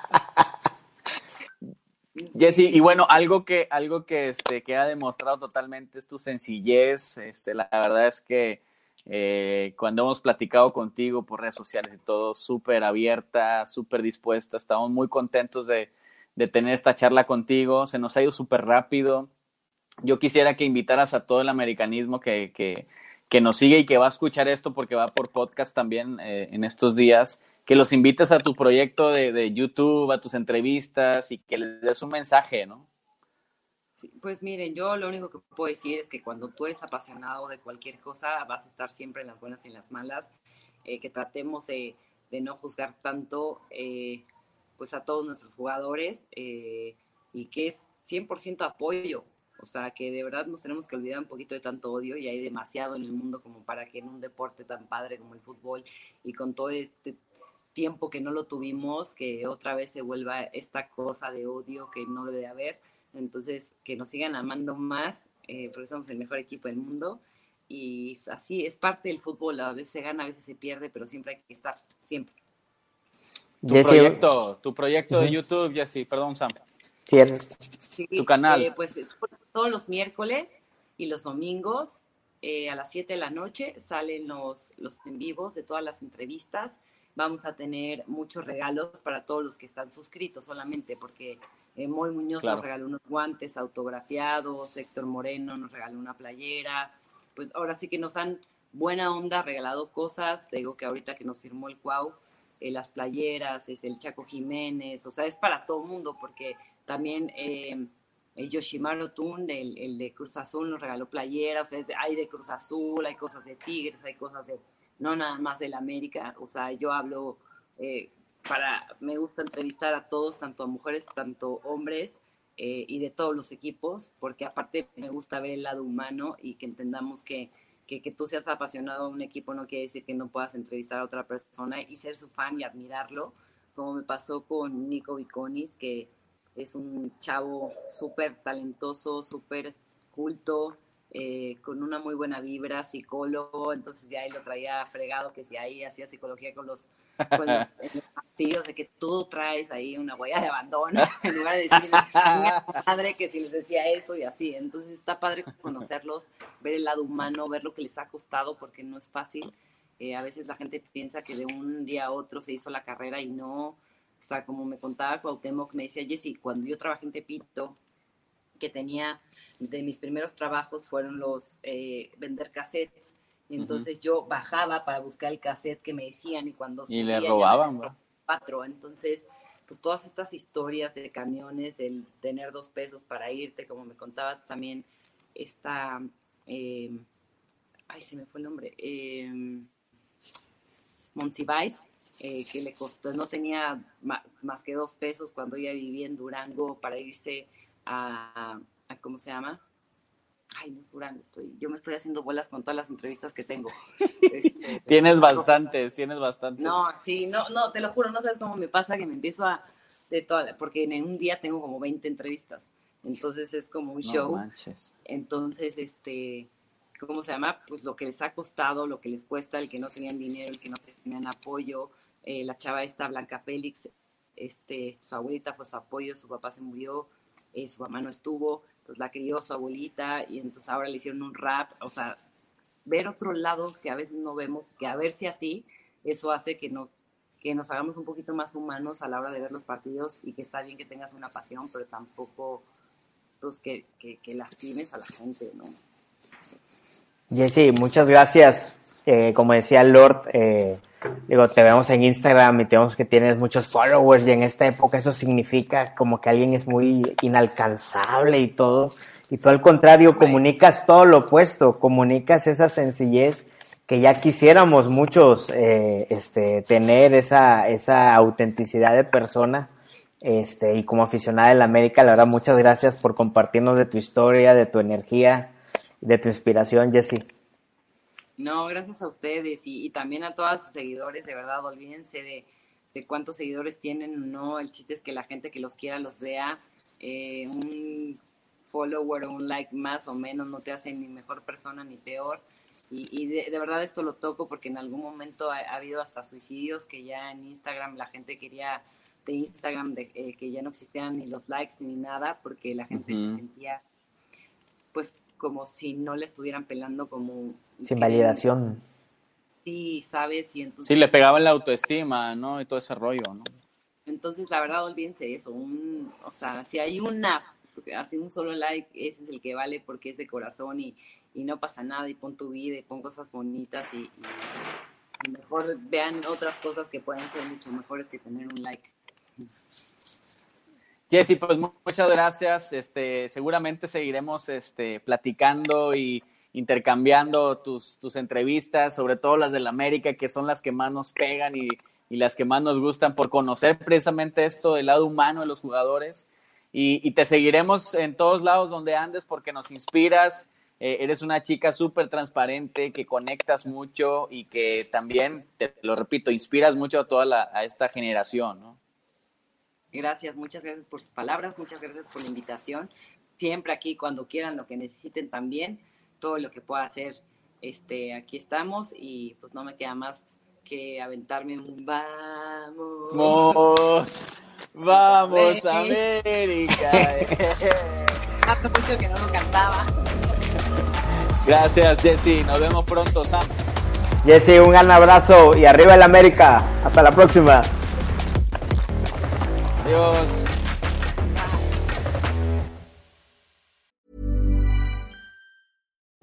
Jessy, y bueno, algo que, algo que, este, que ha demostrado totalmente es tu sencillez. Este, la verdad es que eh, cuando hemos platicado contigo por redes sociales y todo, súper abierta, súper dispuesta, estamos muy contentos de, de tener esta charla contigo. Se nos ha ido súper rápido. Yo quisiera que invitaras a todo el americanismo que, que, que, nos sigue y que va a escuchar esto porque va por podcast también eh, en estos días, que los invites a tu proyecto de, de, YouTube, a tus entrevistas y que les des un mensaje, ¿no? Pues miren, yo lo único que puedo decir es que cuando tú eres apasionado de cualquier cosa, vas a estar siempre en las buenas y en las malas, eh, que tratemos de, de, no juzgar tanto. Eh, pues a todos nuestros jugadores eh, y que es 100% apoyo. O sea, que de verdad nos tenemos que olvidar un poquito de tanto odio y hay demasiado en el mundo como para que en un deporte tan padre como el fútbol y con todo este tiempo que no lo tuvimos, que otra vez se vuelva esta cosa de odio que no debe haber. Entonces, que nos sigan amando más, eh, porque somos el mejor equipo del mundo. Y así es parte del fútbol, a veces se gana, a veces se pierde, pero siempre hay que estar, siempre. Tu Jessy, proyecto, tu proyecto uh -huh. de YouTube, Jessy, perdón, Sam. Tienes. Sí, tu canal. Eh, pues todos los miércoles y los domingos eh, a las 7 de la noche salen los, los en vivos de todas las entrevistas. Vamos a tener muchos regalos para todos los que están suscritos solamente, porque eh, Moy Muñoz claro. nos regaló unos guantes autografiados, Héctor Moreno nos regaló una playera. Pues ahora sí que nos han buena onda regalado cosas. Te digo que ahorita que nos firmó el Cuau, eh, las playeras, es el Chaco Jiménez, o sea, es para todo mundo, porque también eh, el Yoshimaru Tun, el, el, de Cruz Azul, nos regaló playeras, o sea, es, hay de Cruz Azul, hay cosas de Tigres, hay cosas de, no nada más del América, o sea, yo hablo, eh, para, me gusta entrevistar a todos, tanto a mujeres, tanto hombres, eh, y de todos los equipos, porque aparte me gusta ver el lado humano y que entendamos que que, que, tú seas apasionado a un equipo no quiere decir que no puedas entrevistar a otra persona y ser su fan y admirarlo, como me pasó con Nico Viconis, que es un chavo súper talentoso, súper culto, eh, con una muy buena vibra, psicólogo, entonces ya ahí lo traía fregado, que si ahí hacía psicología con los, con los, *laughs* los partidos, de que tú traes ahí una huella de abandono, *laughs* en lugar de decir, madre que si les decía eso y así, entonces está padre conocerlos, ver el lado humano, ver lo que les ha costado, porque no es fácil, eh, a veces la gente piensa que de un día a otro se hizo la carrera y no, o sea, como me contaba Cuauhtémoc, me decía, Jessy, cuando yo trabajé en Tepito, que tenía de mis primeros trabajos fueron los eh, vender cassettes. Y entonces uh -huh. yo bajaba para buscar el cassette que me decían y cuando y le robaban, cuatro. Entonces, pues todas estas historias de camiones, el tener dos pesos para irte, como me contaba también esta, eh, ay, se me fue el nombre, eh, Monsiváis, eh, que le costó, no tenía más que dos pesos cuando ella vivía en Durango para irse a, a, ¿cómo se llama? Ay, no es Durango, estoy, yo me estoy haciendo bolas con todas las entrevistas que tengo. *laughs* Este, tienes bastantes, tienes bastantes. No, sí, no, no, te lo juro, no sabes cómo me pasa que me empiezo a, de toda, porque en un día tengo como 20 entrevistas, entonces es como un no show. Manches. Entonces, este, ¿cómo se llama? Pues lo que les ha costado, lo que les cuesta, el que no tenían dinero, el que no tenían apoyo, eh, la chava esta, Blanca Félix, este, su abuelita fue su apoyo, su papá se murió, eh, su mamá no estuvo, entonces la crió su abuelita y entonces ahora le hicieron un rap, o sea, ver otro lado que a veces no vemos, que a ver si así, eso hace que nos, que nos hagamos un poquito más humanos a la hora de ver los partidos y que está bien que tengas una pasión, pero tampoco pues, que, lastimes a la gente, ¿no? Jessy, muchas gracias. Eh, como decía Lord, eh, digo, te vemos en Instagram y te vemos que tienes muchos followers y en esta época eso significa como que alguien es muy inalcanzable y todo. Y tú al contrario, comunicas todo lo opuesto, comunicas esa sencillez que ya quisiéramos muchos eh, este, tener esa, esa autenticidad de persona Este, y como aficionada la América, la verdad, muchas gracias por compartirnos de tu historia, de tu energía, de tu inspiración, Jesse. No, gracias a ustedes y, y también a todos sus seguidores, de verdad, olvídense de, de cuántos seguidores tienen, no, el chiste es que la gente que los quiera los vea, eh, un follower o un like más o menos no te hace ni mejor persona ni peor. Y, de, verdad esto lo toco porque en algún momento ha, habido hasta suicidios que ya en Instagram la gente quería de Instagram de, eh, que ya no existían ni los likes ni nada porque la gente se sentía pues como si no le estuvieran pelando como... Sin validación. Sí, ¿sabes? Y entonces, sí, le pegaba la autoestima, ¿no? Y todo ese rollo, ¿no? Entonces, la verdad, olvídense eso. Un, o sea, si hay una, así un solo like, ese es el que vale porque es de corazón y, y no pasa nada y pon tu vida y pon cosas bonitas y, mejor vean otras cosas que pueden ser mucho mejores que tener un like. Jessy, pues muchas gracias. Este, seguramente seguiremos este, platicando y intercambiando tus, tus entrevistas, sobre todo las de la América, que son las que más nos pegan y, y las que más nos gustan por conocer precisamente esto del lado humano de los jugadores. Y, y te seguiremos en todos lados donde andes porque nos inspiras. Eh, eres una chica súper transparente, que conectas mucho y que también, te lo repito, inspiras mucho a toda la, a esta generación, ¿no? Gracias, muchas gracias por sus palabras, muchas gracias por la invitación. Siempre aquí, cuando quieran, lo que necesiten también, todo lo que pueda hacer, este, aquí estamos y pues no me queda más que aventarme un vamos. Vamos, vamos América. *laughs* Hace mucho que no lo cantaba. Gracias, Jesse. Nos vemos pronto, Sam. Jesse, un gran abrazo y arriba el América. Hasta la próxima. Adiós.